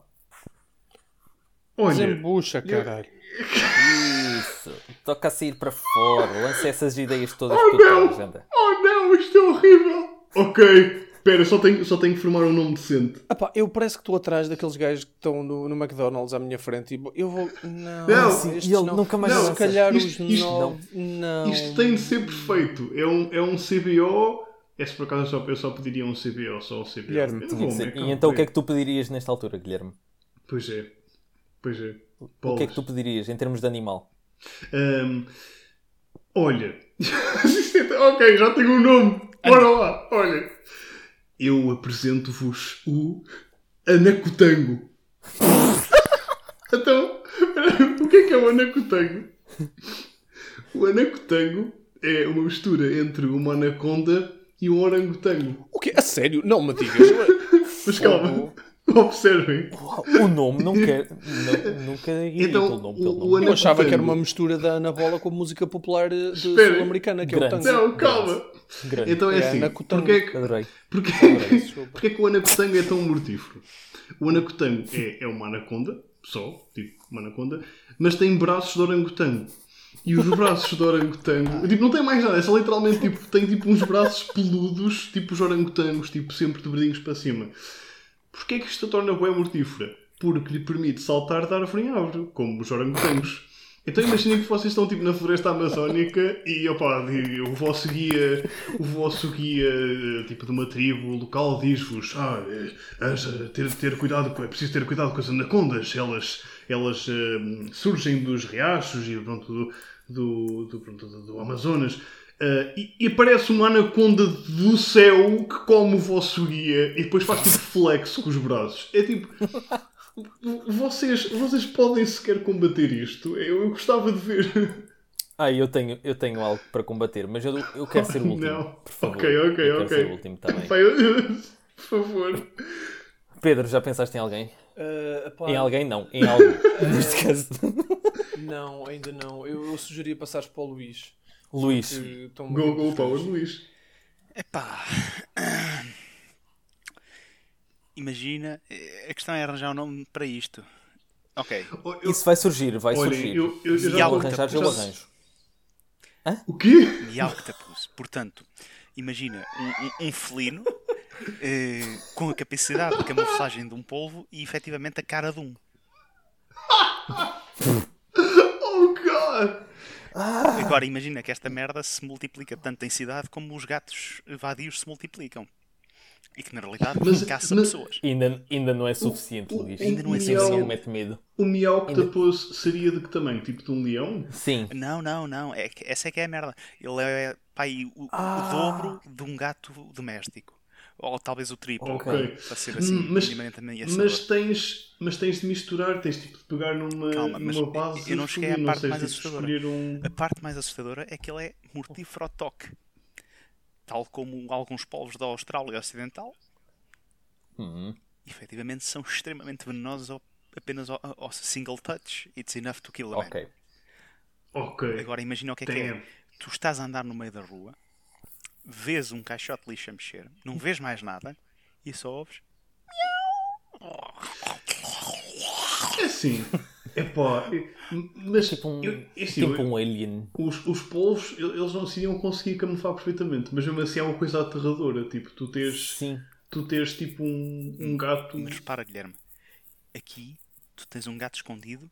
Olha, Desembucha, caralho. Isso! Toca a sair para fora. Lança essas ideias todas Oh, que tu tens, anda. oh não, isto é horrível. Ok, espera, só tenho, só tenho que formar um nome decente. Epá, eu parece que estou atrás daqueles gajos que estão no, no McDonald's à minha frente e eu vou. Não, Não, sim, estes e ele não. nunca mais Não, Se calhar Isto- os isto- nove. Não. Isto tem de ser perfeito. É um, é um CBO. É se por acaso eu só, eu só pediria um CBO, só um CBO. Guilherme, ser. Mac, E então o que é que tu pedirias nesta altura, Guilherme? Pois é. Pois é. O que é que tu pedirias em termos de animal? Ahm, olha. (laughs) ok, já tenho um nome. Bora lá. Olha. Eu apresento-vos o Anacotango. então, (laughs) o que é que é o Anacotango? O Anacotango é uma mistura entre uma anaconda e um orangotango. O quê? A sério? Não me digas. (laughs) Mas calma, (laughs) observem. O nome não quer. não- nunca iria Então, pelo nome. o- Pelo nome. Eu achava que era uma mistura da Ana Bola com música popular eh, sul-americana, que é o Grande. tango. Não, calma. Grande. Então é É assim. Anacotango. Porquê é que, Adorei. Porquê, (laughs) porquê é que o anacotango é tão mortífero? O anacotango é, é uma anaconda, só, tipo uma anaconda, mas tem braços de orangotango. E os braços de orangotango, (laughs) tipo, não tem mais nada, é só literalmente, tipo, tem tipo uns braços peludos, tipo os orangotangos, tipo, sempre de verdinhos para cima. Porquê é que isto a torna bué mortífera? Porque lhe permite saltar de árvore em árvore, como os orangotangos. Então imaginem que vocês estão tipo na floresta amazónica e, opa, o vosso guia, o vosso guia tipo de uma tribo local diz-vos ah, é, ter, ter cuidado, é preciso ter cuidado com as anacondas, elas, elas surgem dos riachos e pronto, do, do, do, pronto, do Amazonas. Uh, e, e, aparece uma anaconda do céu que come o vosso guia e depois faz tipo (laughs) flexo com os braços. É tipo. Vocês, vocês podem sequer combater isto? Eu, eu gostava de ver. (laughs) Ah, eu tenho, eu tenho algo para combater, mas eu, eu quero ser o (laughs) último. Não. Por favor. Ok, ok, eu ok. Quero ser o último também. por favor. Pedro, já pensaste em alguém? Uh, em alguém, não. Em algo. Neste caso. Não, ainda não. Eu, eu sugeria passares para o Luís. Luís. Go, go, power, Luís. Epá. Imagina, a questão é arranjar um nome para isto. Ok. Eu, Isso vai surgir, vai olha, surgir. Eu, eu, eu já vou arranjar, o arranjo. Hã? O quê? Mialctapus. Portanto, imagina um, um, um felino eh, com a capacidade de camuflagem de um polvo e efetivamente a cara de um. (laughs) oh God! Agora imagina que esta merda se multiplica tanto em cidade como os gatos vadios se multiplicam. E que na realidade mas, caça mas, pessoas. Ainda, ainda não é suficiente, o, Luís. Ainda não é suficiente. Não mete medo. O Miauctopus ainda... seria de que tamanho? Tipo de um leão? Sim. Não, não, não. É, essa é que é a merda. Ele é pai, o, ah. o dobro de um gato doméstico. Ou talvez o triplo. Ok. Para ser assim, mas, mas, tens, mas tens de misturar, tens tipo de pegar numa, Calma, numa base eu não cheguei à parte mais assustadora. Um... A parte mais assustadora é que ele é mortífero ao toque. Tal como alguns povos da Austrália Ocidental. Uhum. Efetivamente são extremamente venenosos ao, apenas ao, ao, single touch. It's enough to kill a Ok. man. Ok. Agora imagina o que é que é. Tu estás a andar no meio da rua vês um caixote de lixo a mexer, não vês mais nada e só ouves. É assim. É pá, mas tipo um, eu, é assim, tipo um alien. Os, os polvos, eles não se iam conseguir camuflar perfeitamente, mas mesmo assim é uma coisa aterradora. Tipo, tu tens, Sim. Tu tens tipo um, um gato. Mas repara, Guilherme, aqui tu tens um gato escondido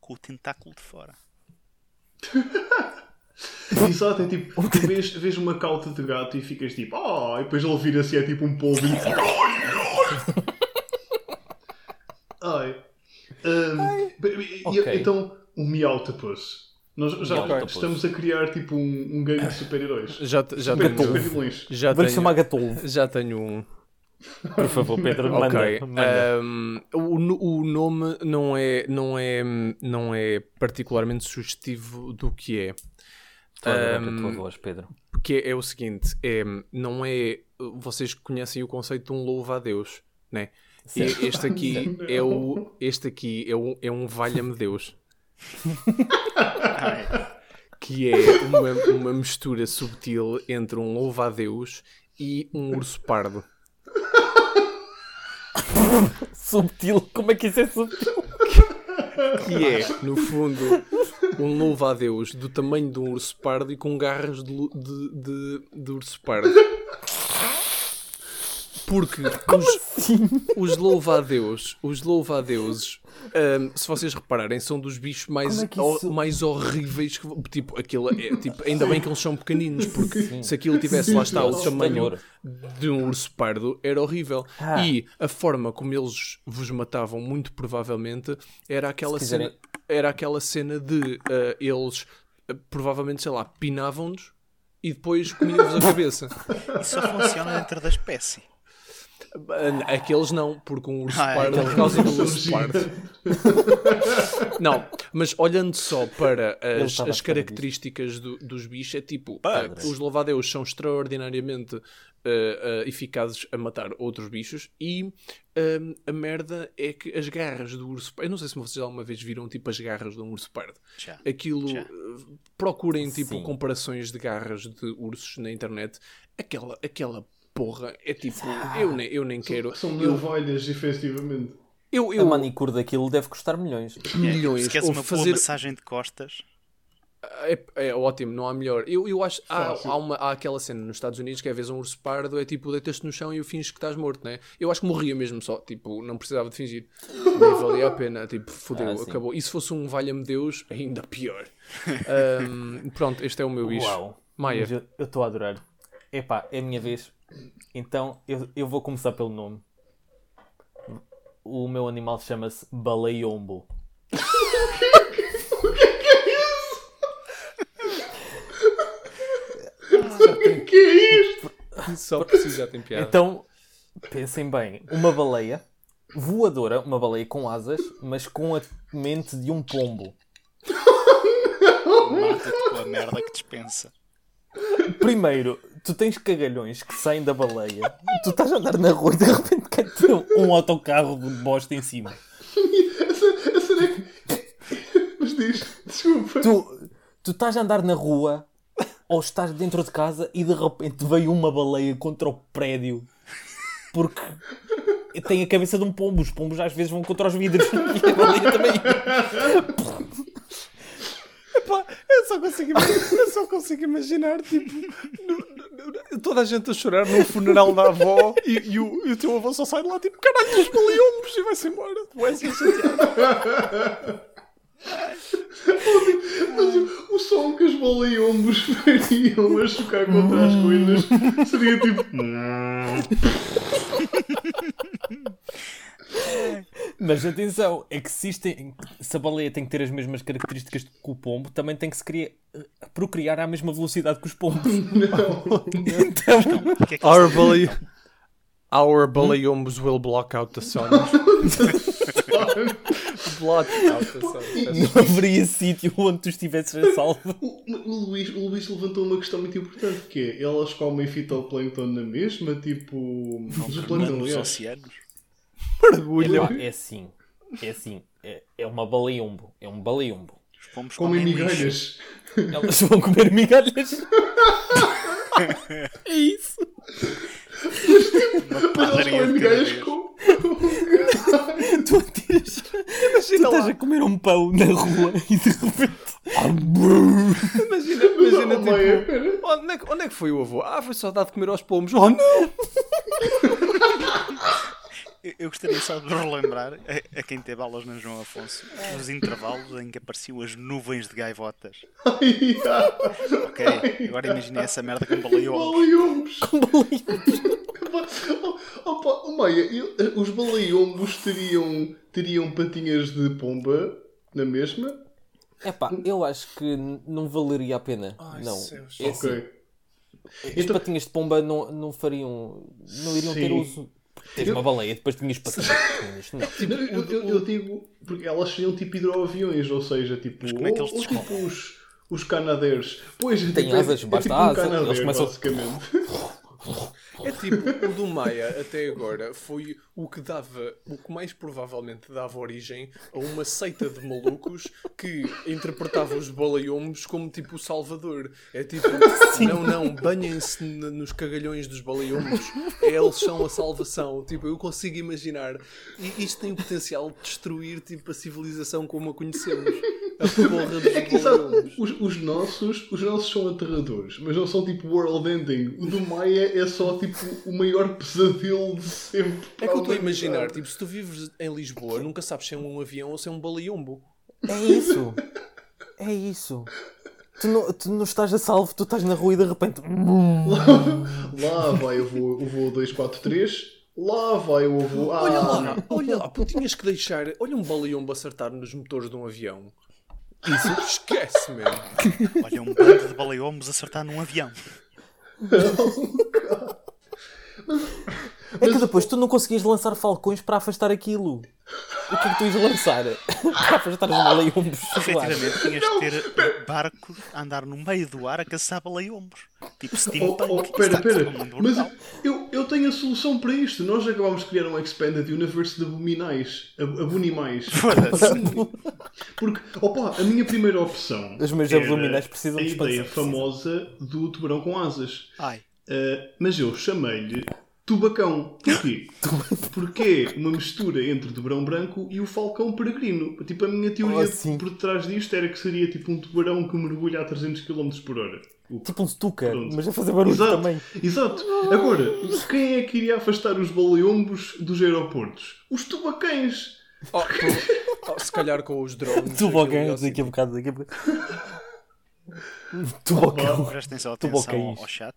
com o tentáculo de fora. (laughs) (laughs) Exato, é tipo, tu vês, vês uma cauta de gato e ficas tipo, oh, e depois ele vira-se é tipo um polvo e Ai. Um, Ai. Okay. Então, o Meowtopus. Nós já Meowtopus. estamos a criar tipo um, um gangue de super-heróis. Já, já super, tenho. Super vilões. Já Vou-lhe chamar Gatol. Já tenho um. Por favor, Pedro, manda. Okay. manda. Um, o, o nome não é, não, é, não é particularmente sugestivo do que é. Um, a tua voz, Pedro. Porque é, é o seguinte: é, não é. Vocês conhecem o conceito de um louvo a Deus, né? E este aqui é o. Este aqui é, o, é um valha-me Deus. que é uma, uma mistura subtil entre um louvo a Deus e um urso pardo. subtil? Como é que isso é subtil? que é, no fundo, um louvo a Deus do tamanho de um urso pardo e com garras de, de, de, de urso pardo. Porque os, assim? os louva-a-deus, os louva-a-deuses, um, se vocês repararem, são dos bichos mais, é isso... mais horríveis que. Tipo, aquilo é, tipo, ainda bem que eles são pequeninos, (laughs) porque Sim. se aquilo tivesse Sim, lá está o tamanho de um urso pardo, era horrível. Ah. E a forma como eles vos matavam, muito provavelmente, era aquela, cena, era aquela cena de uh, eles uh, provavelmente, sei lá, pinavam-nos e depois comiam-vos a cabeça. (laughs) Isso só funciona dentro da espécie. Aqueles não, porque um urso ah, pardo é, por causa do urso pardo. (laughs) não, mas olhando só para as, as características do, dos bichos, é tipo, uh, os louvadeus são extraordinariamente uh, uh, eficazes a matar outros bichos e a merda é que as garras do urso pardo, eu não sei se vocês alguma vez viram tipo as garras de um urso pardo. Já. Aquilo, Já. procurem tipo Sim. comparações de garras de ursos na internet. Aquela, aquela porra, é tipo, eu nem, eu nem quero. São navalhas, eu... efetivamente. Eu, eu... A manicure daquilo deve custar milhões. Milhões. Se queres uma fazer... boa massagem de costas. É, é ótimo, não há melhor. Eu, eu acho. Há, há, uma, há aquela cena nos Estados Unidos que é, às vezes um urso pardo é tipo, deitas-te no chão e o finges que estás morto, né? Eu acho que morria mesmo só, tipo, não precisava de fingir. Nem valia a pena, tipo, fodeu, Ah, acabou. E se fosse um valha-me Deus, ainda pior. (laughs) Ahm, pronto, este é o meu bicho. Uau. Maia. Eu estou a adorar. Epá, é a minha vez. Então eu, eu vou começar pelo nome. O meu animal chama-se Baleiombo. O (laughs) que é isto? Só preciso já tem piada. Então, pensem bem, uma baleia voadora, uma baleia com asas, mas com a mente de um pombo. Mata-te com a merda que dispensa. Primeiro, tu tens cagalhões que saem da baleia, tu estás a andar na rua e de repente cai-te um autocarro de bosta em cima. A, (laughs) a cena é que. Mas diz, desculpa. Tu, tu estás a andar na rua ou estás dentro de casa e de repente veio uma baleia contra o prédio porque tem a cabeça de um pombo. Os pombos às vezes vão contra os vidros (laughs) e a baleia também. Epá, eu só consigo eu só consigo imaginar tipo, no- no- no- toda a gente a chorar num funeral da avó e, e o, e o teu avô só sai de lá tipo, caralho, os baleombos e vai-se embora. Tu és chateado. Mas o, som que os baleiombos (laughs) fariam a chocar contra as coisas seria tipo. Mas atenção, é que se, isto tem- se a baleia tem que ter as mesmas características que o pombo, também tem que se criar, procriar à mesma velocidade que os pombos. (laughs) Não. Então, Porque é que Our, baleombos will block out the sun. (laughs) sun. (laughs) não haveria sítio onde tu estivesses a salvo. (laughs) O, o Luís, o Luís levantou uma questão muito importante que é elas comem fitoplâncton na mesma, tipo. Aliás. oceanos. Mergulham. Epá, é assim, é assim, é, é uma baleombo, é um baleombo. Os pombos Comem comem lixo. migalhas. Elas vão comer migalhas. (laughs) é isso. Uma Mas elas comem migalhas com. (laughs) Tu atiras, tu estás a comer um pão na rua (laughs) e de repente. Imagina, imagina Oh, tipo. pera. Onde é, que, onde é que foi o avô? Ah, foi só dar de comer aos pombos. Oh não! (laughs) Eu- gostaria só de relembrar a, a quem teve aulas na João Afonso os intervalos em que apareciam as nuvens de gaivotas. Ai, Ok? Agora imaginei essa merda com baleiombos. Baleiombos. Com baleiombos. Oh, (laughs) Opa, oh, Maia, eu- os baleiombos teriam, teriam patinhas de pomba na mesma? Epá, eu acho que não valeria a pena. Ai, não. céus. É assim, Ok. As Então- patinhas de pomba não, não fariam. não iriam ter Sim. uso. Tens uma baleia, depois tinhas. Não. Não, eu, eu- eu digo, porque elas seriam tipo hidroaviões, ou seja, tipo, Mas como é que eles ou, tipo os, os canadeiros. Pois, é Têm tipo, é- asas, é, basta tipo asa, um canadeiro, eles começam- basicamente. (laughs) (laughs) É tipo, o do Maia até agora foi o que dava, o que mais provavelmente dava origem a uma seita de malucos que interpretava os baleiombos como tipo o Salvador. É tipo, não, não, banhem-se nos cagalhões dos baleiombos, eles são a salvação. Tipo, eu consigo imaginar. E isto tem o potencial de destruir tipo, a civilização como a conhecemos. A porra dos (laughs) É que sabe, os, os nossos, os nossos são aterradores, mas não são tipo world ending. O do Maia é só tipo o maior pesadelo de sempre. É que eu estou a imaginar, tipo, se tu vives em Lisboa, nunca sabes se é um avião ou se é um baleombo. É isso. É isso. Tu não, tu não estás a salvo, tu estás na rua e de repente. Lá vai o voo, o voo 243, lá vai o voo. Ah, Olha lá, olha lá, pô, tinhas que deixar. Olha um baleombo acertar nos motores de um avião. Isso esquece, mesmo. Olha, um bando de baleiombos acertar num avião. É que depois tu não conseguias lançar falcões para afastar aquilo. O que é que tu ias lançar? (laughs) para afastar os baleiombos. Efetivamente, tinhas de ter barcos a andar no meio do ar a caçar baleiombos. Tipo Oh, steampunk. oh, Isso pera, a pera, mas eu, eu tenho a solução para isto. Nós acabámos de criar um Expanded Universe de abominais. ab- Abunimais. (laughs) Foda-se. Porque, opa, a minha primeira opção. Os meus era abdominais precisam a de ideia expansão. famosa do tubarão com asas. Ai, Uh, mas eu chamei-lhe Tubacão. Porquê? (laughs) Porque é uma mistura entre o tubarão branco e o falcão peregrino. Tipo, a minha teoria Oh, por trás disto era que seria tipo um tubarão que mergulha a 300 km por hora. O- Tipo um stuka, Pronto. mas a fazer barulho Exato, também. exato. Agora, quem é que iria afastar os baleombos dos aeroportos? Os tubacães. Oh, com- oh, se calhar com os drones. (laughs) Assim. daqui a bocado, daqui a bocado. (laughs) Tubocão. Prestem só Tu atenção ao chat.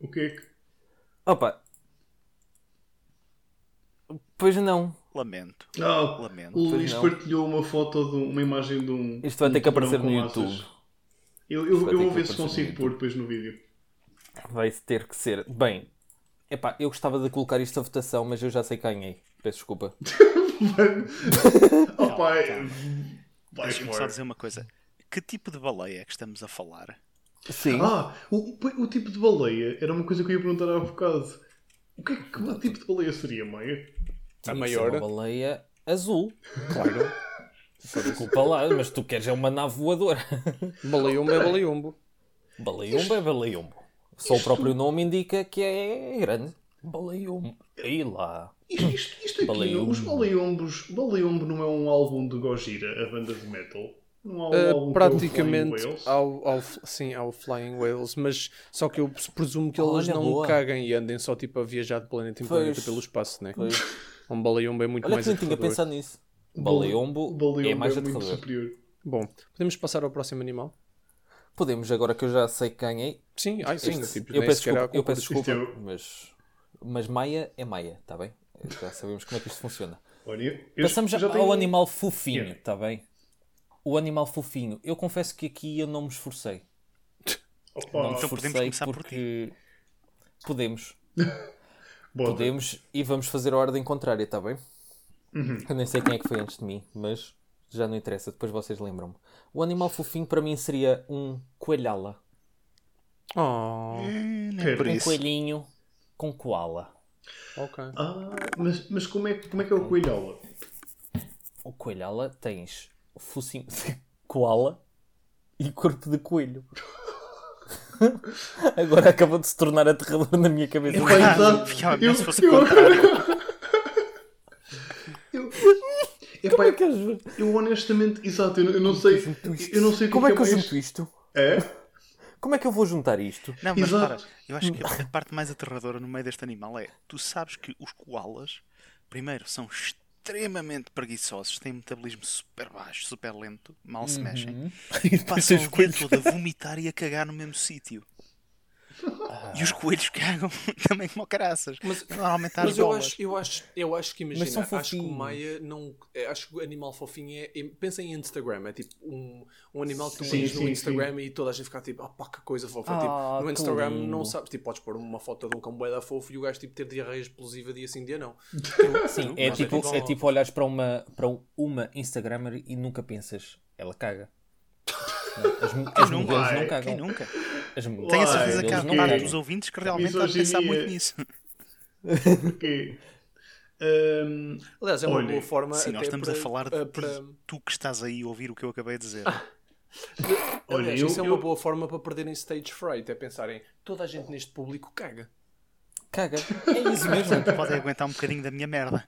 O que é que... Opa. Pois não. Lamento. Ah, Lamento. o Luís não. partilhou uma foto, de um- uma imagem de um. Isto vai um ter que aparecer no. YouTube. Eu, eu, eu vou ver se consigo pôr depois no vídeo. Vai ter que ser. Bem, epá, eu gostava de colocar isto a votação, mas eu já sei que ganhei. Peço desculpa. (laughs) oh pai. Vai Deixa-me só dizer uma coisa. Que tipo de baleia é que estamos a falar? Sim. Ah, o, o, o tipo de baleia era uma coisa que eu ia perguntar há bocado. O que, é que que tipo de baleia seria, Maia? A que maior. Uma baleia azul. Claro. Desculpa lá, mas tu queres é uma nave voadora. Baleiumbo é baleiumbo. Baleiumbo é baleiumbo. Só o próprio nome indica que é grande. Baleiumbo. Aí lá. Isto, isto, isto aqui, os baleombos. Baleombo não é um álbum de Gojira, a banda de metal? Não há Uh, é praticamente Flying Whales? ao, ao, sim, ao Flying Whales, mas só que eu presumo que eles não boa. caguem e andem só tipo a viajar de planeta em planeta pelo espaço, né? Pois. Um baleumbo é muito Olha mais que nem tinha pensado nisso. Baleombo, Baleombo é mais muito aterrador. superior. Bom, podemos passar ao próximo animal? Podemos, agora que eu já sei que ganhei. Sim, ai sim, Este- tipo, eu, peço desculpa, eu peço desculpa, é- mas, mas Maia é Maia, está bem? Já sabemos como é que isto funciona. Olha, eu- eu Passamos já ao tenho- animal fofinho, Yeah. está bem? O animal fofinho. Eu confesso que aqui eu não me esforcei. Opa, não me então podemos esforcei começar por porque... Podemos. (laughs) bota. Podemos e vamos fazer a ordem contrária, está bem? Uhum. Eu nem sei quem é que foi antes de mim, mas já não interessa, depois vocês lembram-me. O animal fofinho para mim seria um coelhala. Oh, é por Um isso. coelhinho com koala. ok. Ah, mas, mas como, é, que- como é que é o coelhola? O coelhala tens focinho de (laughs) koala e corpo de coelho. (laughs) Agora acabou de se tornar aterrador na minha cabeça. Ficava melhor Eu- se fosse (laughs) eu-. Eu, Como é que eu, eu honestamente, exato, eu, eu não sei. Eu não sei como é que eu junto isto? É? Como é que eu vou juntar isto? Não, mas Exato. para, eu acho que a parte mais aterradora no meio deste animal é tu sabes que os koalas, primeiro, são extremamente preguiçosos, têm um metabolismo super baixo, super lento, mal se mexem, E (laughs) passam o dia todo a vomitar e a cagar no mesmo sítio. E os coelhos cagam (laughs) também como caraças. Mas- Normalmente há as Mas eu bolas. acho, eu acho, eu acho que imagina, são acho que o. Maia não. é, Acho que o animal fofinho é. é- pensa em Instagram, é tipo um, um animal que tu Sim, pões no sim, Instagram e toda a gente fica tipo, ah pá, que coisa fofa. Ah, tipo, no Instagram lindo. não sabes, tipo, podes pôr uma foto de um cão da fofo e o gajo tipo ter diarreia explosiva dia sim, dia não. (laughs) Sim, é Mas tipo, igual é ao- tipo olhares para uma, para uma Instagrammer e nunca pensas, ela caga. As, as mulheres Vai, não Quem cagam. nunca? Tenho a certeza que há não parte dos ouvintes que realmente está a pensar muito nisso. (laughs) Porque. hum, Aliás, é uma Olha, boa forma. Sim, nós estamos para, a falar eh, de para- tu que estás aí a ouvir o que eu acabei de dizer. (laughs) Olha, Aliás, eu- isso é eu- uma boa forma para perderem stage fright, é pensarem, toda a gente neste público caga. Caga. É isso mesmo. Podem aguentar um bocadinho da minha merda.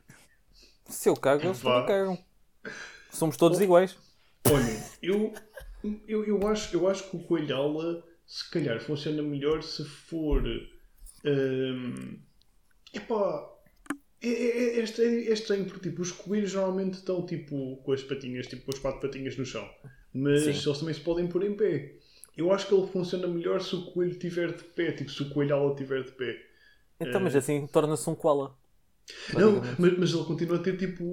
Se eu cago, eles também cagam. Somos todos iguais. Olha, (laughs) eu, eu, eu, acho, eu acho que o coelhala se calhar funciona melhor se for. hum, epá. É, é, é, est- é estranho porque tipo, os coelhos normalmente estão tipo com as patinhas, tipo com as quatro patinhas no chão. Mas Sim. eles também se podem pôr em pé. Eu acho que ele funciona melhor se o coelho estiver de pé, tipo se o coelhala estiver de pé. Então, mas assim torna-se um koala. Não, mas, mas ele continua a ter tipo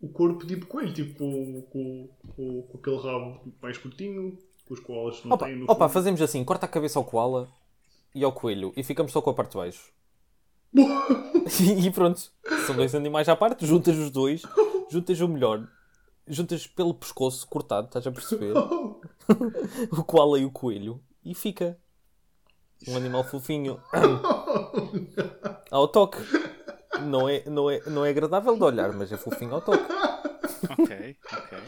o corpo tipo coelho, tipo com, com, com, com aquele rabo mais curtinho, com os koalas não Opa, têm no opa, fundo. fazemos assim: corta a cabeça ao koala e ao coelho e ficamos só com a parte de baixo. (laughs) e pronto. São dois animais à parte, juntas os dois, juntas o melhor, juntas pelo pescoço cortado, estás a perceber? (laughs) o koala e o coelho e fica um animal fofinho ao toque. Não é, não, é, não é agradável de olhar, mas é fofinho ao toque. Ok, ok.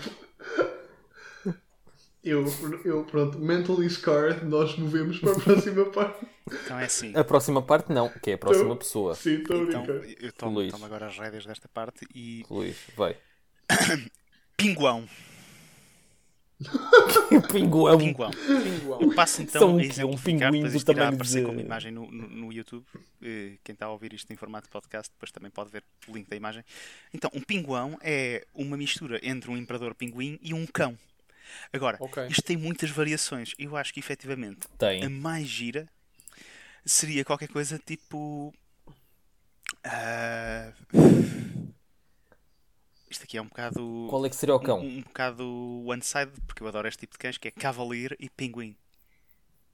Eu, eu, pronto, mentally scarred, nós movemos para a próxima (laughs) parte. Então é assim. A próxima parte não, que é a próxima Então- pessoa. Sim, estou a Então, eu tomo, Luís. tomo agora as rédeas desta parte e. Luís, vai. (coughs) Pinguão. (laughs) Pinguão. Pinguão. Pinguão. Eu passo então São a um exemplificar, pinguim depois do isto irá aparecer de- como imagem no, no, no YouTube. Eh, Quem está a ouvir isto em formato de podcast, depois também pode ver o link da imagem. Então, um pinguão é uma mistura entre um imperador pinguim e um cão. Agora, Ok. isto tem muitas variações. Eu acho que efetivamente Tem. a mais gira seria qualquer coisa tipo. ah, Isto aqui é um bocado. Qual é que seria o cão? Um, um bocado one-sided, porque eu adoro este tipo de cães, que é Cavalier e Pinguim.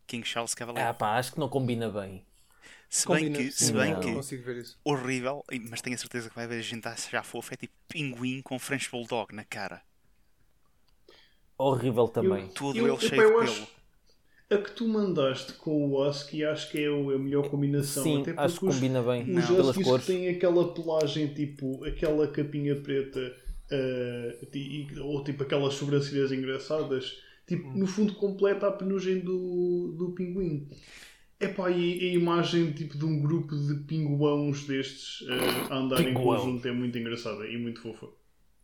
King Charles Cavalier. Ah pá, acho que não combina bem. se bem Combina- que, se bem não. que consigo ver isso. horrível, mas tenho a certeza que vai haver gente a achar fofo, é tipo Pinguim com French Bulldog na cara. Horrível também. Todo Eu- ele cheio eu de acho- pelo. A que tu mandaste com o Husky acho que é o- a melhor combinação. Sim, até acho que combina bem. Os Não. Pelas Huskies cores. que têm aquela pelagem, tipo, aquela capinha preta, e- ou tipo aquelas sobrancelhas engraçadas, tipo, no fundo completa a penugem do, do pinguim. Epá, e a imagem tipo, de um grupo de pinguãos destes ah, a andar em conjunto é muito engraçada e muito fofa.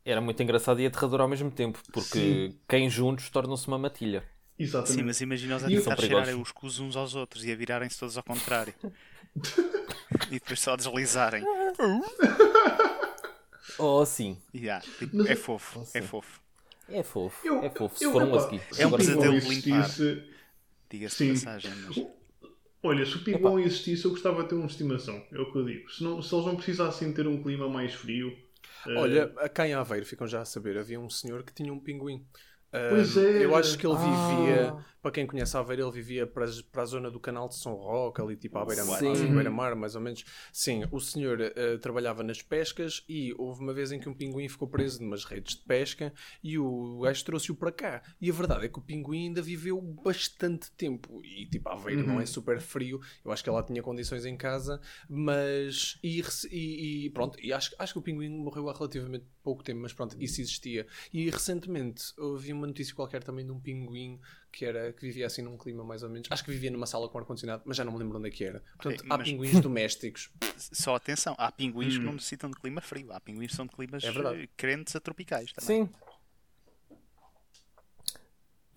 Era muito engraçado e aterrador ao mesmo tempo, porque Sim. quem juntos tornam-se uma matilha. Exatamente. Sim, mas imagina-os a E- tentar cheirarem os cus uns aos outros e a virarem-se todos ao contrário. (laughs) e depois só deslizarem. (laughs) Oh, sim. Yeah, tipo, Mas é fofo, é fofo. É fofo. Eu- é fofo. Se eu- for um husky. se É um pesadelo de limpar. existisse- Diga-se Sim. de passagem, mas Olha, se o pinguão existisse, eu gostava de ter uma estimação. É o que eu digo. Se, não- se eles não precisassem ter um clima mais frio. Eh, Olha, cá em Aveiro, ficam já a saber, havia um senhor que tinha um pinguim. Pois é. Eu acho que ele vivia, Ah. para quem conhece Aveiro, ele vivia para, para a zona do canal de São Roque, ali tipo à beira-mar, Sim. beira-mar, mais ou menos. Sim, o senhor ah, trabalhava nas pescas e houve uma vez em que um pinguim ficou preso numas redes de pesca e o gajo trouxe-o para cá. E a verdade é que o pinguim ainda viveu bastante tempo. E tipo, Aveiro não é super frio, eu acho que ela tinha condições em casa, mas. E, e- e pronto, e acho, acho que o pinguim morreu há relativamente pouco tempo, mas pronto, isso existia. E recentemente ouvi uma notícia qualquer também de um pinguim que, era, que vivia assim num clima mais ou menos. Acho que vivia numa sala com ar-condicionado, mas já não me lembro onde é que era. Portanto, Ok, há mas- pinguins domésticos. (laughs) só atenção, há pinguins que não necessitam de clima frio, há pinguins que são de climas É eh, crentes a tropicais também. Sim.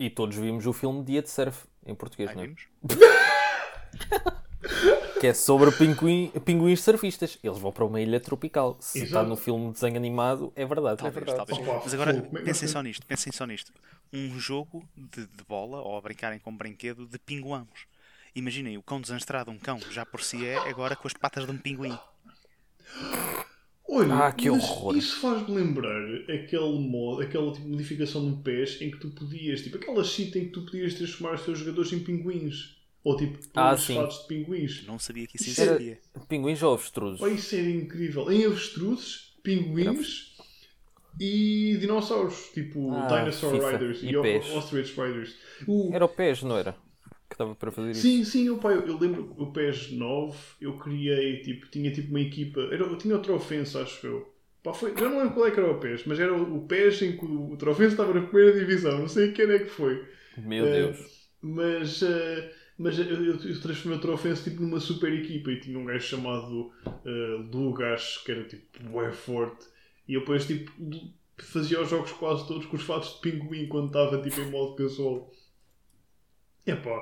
E todos vimos o filme Dia de Surf, em português, Aí não é? vimos? (laughs) Que é sobre pinguim, pinguins surfistas. Eles vão para uma ilha tropical. Se está Exato. no filme de desenho animado, é verdade. Talvez, verdade. talvez. Opa, Mas agora, é pensem só nisto, pensem só nisto. Um jogo de, de bola, ou a brincarem com um brinquedo, de pinguãos. Imaginem, o cão desanstrado, um cão, já por si é, agora com as patas de um pinguim. Olha, Ah, que horror. Isso faz-me lembrar aquele modo, aquela tipo, modificação no PES em que tu podias, tipo, aquela cheat em que tu podias transformar os teus jogadores em pinguins. Ou tipo, Ah, todos sim. fatos de pinguins. Não sabia que isso era- existia. Pinguins ou avestruzes? Oh, isso era incrível. Em avestruzes, pinguins e dinossauros, tipo Ah, Dinosaur FIFA. Riders E e. Ostrich Riders. O- Era o PES, não era? Que estava para fazer isso. Sim, sim, eu, eu, eu lembro o PES 9, eu criei, tipo, tinha tipo uma equipa, era, eu tinha outra ofensa, acho eu. Pá, foi, eu não lembro qual é que era o PES, mas era o, PES em que o, o Trofense estava na primeira divisão, não sei quem é que foi. Meu Eh, Deus. Mas, eh, mas eu, eu, eu transformei o Trofense tipo, numa super equipa e tinha um gajo chamado eh, Lugas, que era tipo bué forte, e eu depois tipo, fazia os jogos quase todos com os fatos de pinguim quando estava tipo, em modo casual. Epá.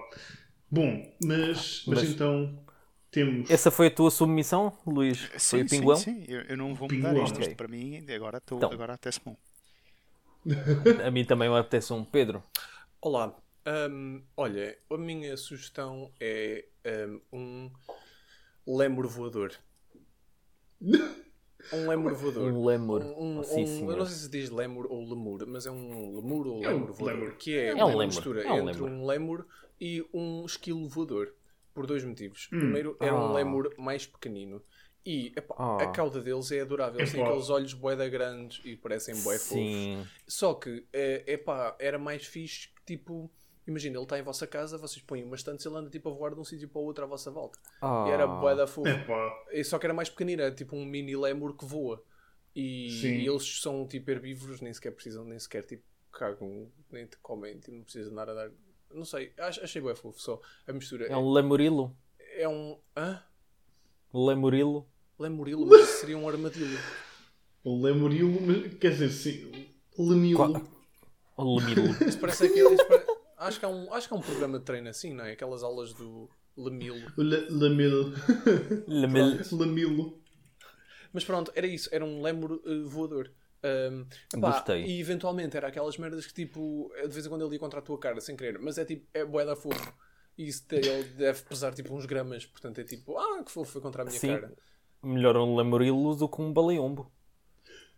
Bom, mas, mas, Mas- então temos. Essa foi a tua submissão, Luís? Foi Sim, o sim, pinguão? sim, eu, eu não vou mudar Pinguão. isto. Isto Ok. para mim, agora, estou Então. agora até se bom. (laughs) A mim também me apetece um Pedro. Olá, hum, olha, a minha sugestão é hum, um lemur voador. Um lemur (laughs) voador. Um lemur. Um, um- Sim, um- eu não sei se diz lemur ou lemur, mas é um lemur ou É um lemur voador. lemur. Que é, É um uma lemur. mistura É um entre lemur. um lemur e um esquilo voador. Por dois motivos. Hum. Primeiro, é um Ah. lemur mais pequenino. E epá, Ah. a cauda deles é adorável. Eles têm Epá. aqueles olhos boeda grandes e parecem bué fofos. Só que, é, epá, era mais fixe que, tipo... Imagina, ele está em vossa casa, vocês põem uma estante, ele anda tipo a voar de um sítio para o outro à vossa volta. Ah. E era bué da. E Só que era mais pequenino, era tipo um mini lemur que voa. E, Sim. e eles são tipo herbívoros, nem sequer precisam nem sequer tipo cagam, nem te comem, tipo, não precisa andar a dar. Não sei, ach- achei bem fofo só. A mistura É um lemurilo. é um. Hã? Lemurilo. Lemurilo, mas seria um armadilho. O Lemurilo, mas- quer dizer, sim, Lemilo. Qua- lemilo. Isso parece aquele. isso pare- Acho, que há um, acho que há um programa de treino assim, não é? Aquelas aulas do Lemilo. O Le- Lamilo. (laughs) Lamilo. Mas pronto, era isso, era um lemur eh, voador. Epá, Gostei. E eventualmente era aquelas merdas que tipo, de vez em quando ele ia contra a tua cara sem querer, mas é tipo, é bué da fofo. E isso te- ele deve pesar tipo uns gramas, portanto é tipo, ah, que fofo foi contra a minha Sim. cara. Melhor um lemurilo do que um baleombo.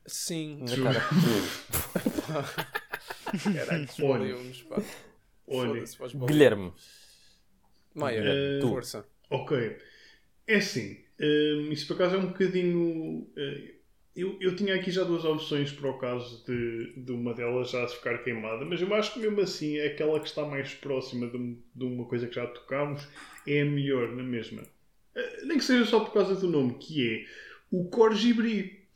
Sim, Na cara. (laughs) caralho, olhamos, pá. Olha. Guilherme. Maia, Eh, força. Ok. É assim, hum, isso por acaso é um bocadinho. eh, eu, eu tinha aqui já duas opções para o caso de, de uma delas já ficar queimada, mas eu acho que mesmo assim é aquela que está mais próxima de, de uma coisa que já tocámos, é a melhor na mesma. Eh, nem que seja só por causa do nome, que é o Corgibri.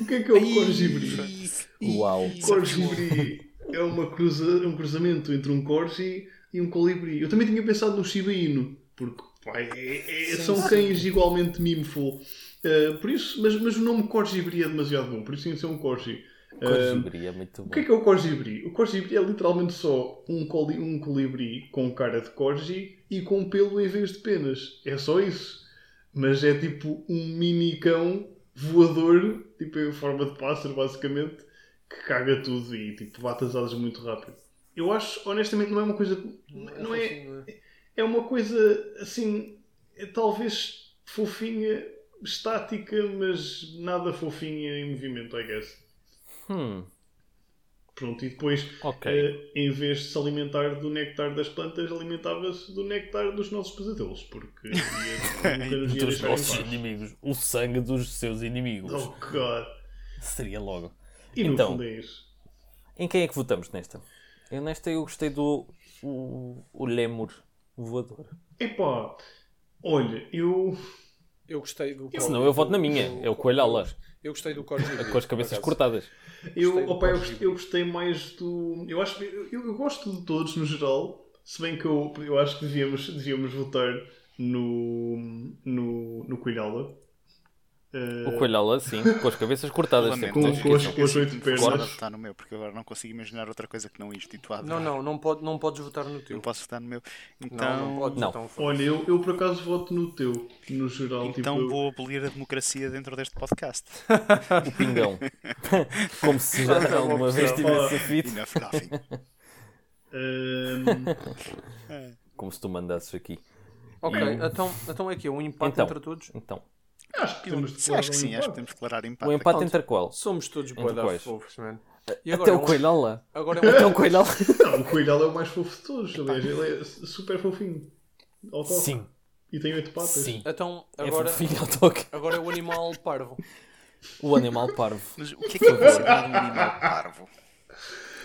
O que é que é o Corgibri? Uau. Corgibri é uma cruza, um cruzamento entre um corgi e um colibri. Eu também tinha pensado no Shiba Inu, porque pá, é- é- são cães igualmente mimeful. Uh, por isso, mas, mas o nome Corgibri é demasiado bom, por isso tinha de ser um corgi. Uh, Corgibri é muito o bom. que é que é o Corgibri? O Corgibri é literalmente só um, coli, um colibri com cara de corgi e com pelo em vez de penas. É só isso. Mas é tipo um mini cão voador, tipo em forma de pássaro, basicamente, que caga tudo e tipo bate as asas muito rápido. Eu acho, honestamente, não é uma coisa. Não é, fofinho, não é? é uma coisa assim, é talvez fofinha, estática, mas nada fofinha em movimento, I guess. Hum, Pronto, e depois, ok. eh, em vez de se alimentar do néctar das plantas, alimentava-se do néctar dos nossos pesadelos, porque ia, (laughs) Dos nossos inimigos. O sangue dos seus inimigos. Oh, God. Seria logo. E no Então. fundo é isso. Em quem é que votamos nesta? Eu nesta eu gostei do o, o lemur voador. Epá, olha, eu... Eu gostei do. Senão eu voto na minha, é o coelho ala. Eu gostei do Corgibri. (laughs) Com as cabeças cortadas. Eu, Gostei do opa, eu, eu gostei mais do. Eu acho eu, eu gosto de todos no geral, se bem que eu, eu acho que devíamos, devíamos votar no, no, no Coelhala. Eh, O coelho ala, sim, com as cabeças cortadas. Lamento, sempre, Com- não com as- esqueçam. com as oito pernas. votar no meu, porque agora não consigo imaginar outra coisa que não isto. E tu Não, não, não, pode, não podes votar no teu. Não posso votar no meu. Não, Então, não podes. Não. Então, foda-se. Olha, eu, eu por acaso voto no teu, no geral. então tipo, vou abolir a democracia dentro deste podcast. O pingão. (laughs) Como se já alguma vez tivesse feito. Ehm, (laughs) Como se tu mandasses aqui. Ok, E- então, então é que um empate Então. entre todos. Então, acho que temos de Sim, acho que declarar um sim, acho que empate. podemos declarar empate. o empate entre qual? Somos todos boa da fofos, man. E Até o é coelho ala. Agora é um, Até o coelho ala. (laughs) Não, o Coelhala é o mais fofo de todos. Aliás, ele é super fofinho. Ao toque. Sim, E tem oito patas. sim. Então, É agora, fofinho ao toque. agora é o animal parvo. O animal parvo. Mas o que é que é considerado um animal parvo?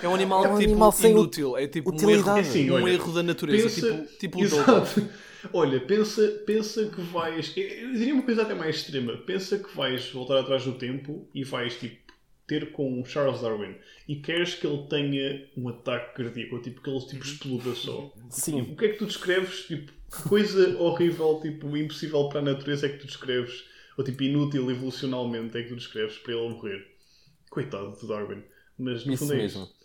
É um animal, É um tipo animal sem inútil. É tipo um erro, utilidade. É assim, um olha, erro da natureza. Pensa, tipo, tipo. Exato. (laughs) Olha, pensa, pensa que vais. Eu diria uma coisa até mais extrema. Pensa que vais voltar atrás do tempo e vais tipo, ter com Charles Darwin e queres que ele tenha um ataque cardíaco, ou tipo que ele tipo, exploda só. Sim. O que é que tu descreves? Tipo, que coisa (laughs) horrível, tipo, impossível para a natureza é que tu descreves? Ou tipo, inútil evolucionalmente é que tu descreves para ele morrer? Coitado do Darwin. Mas no Isso fundo é mesmo. isso.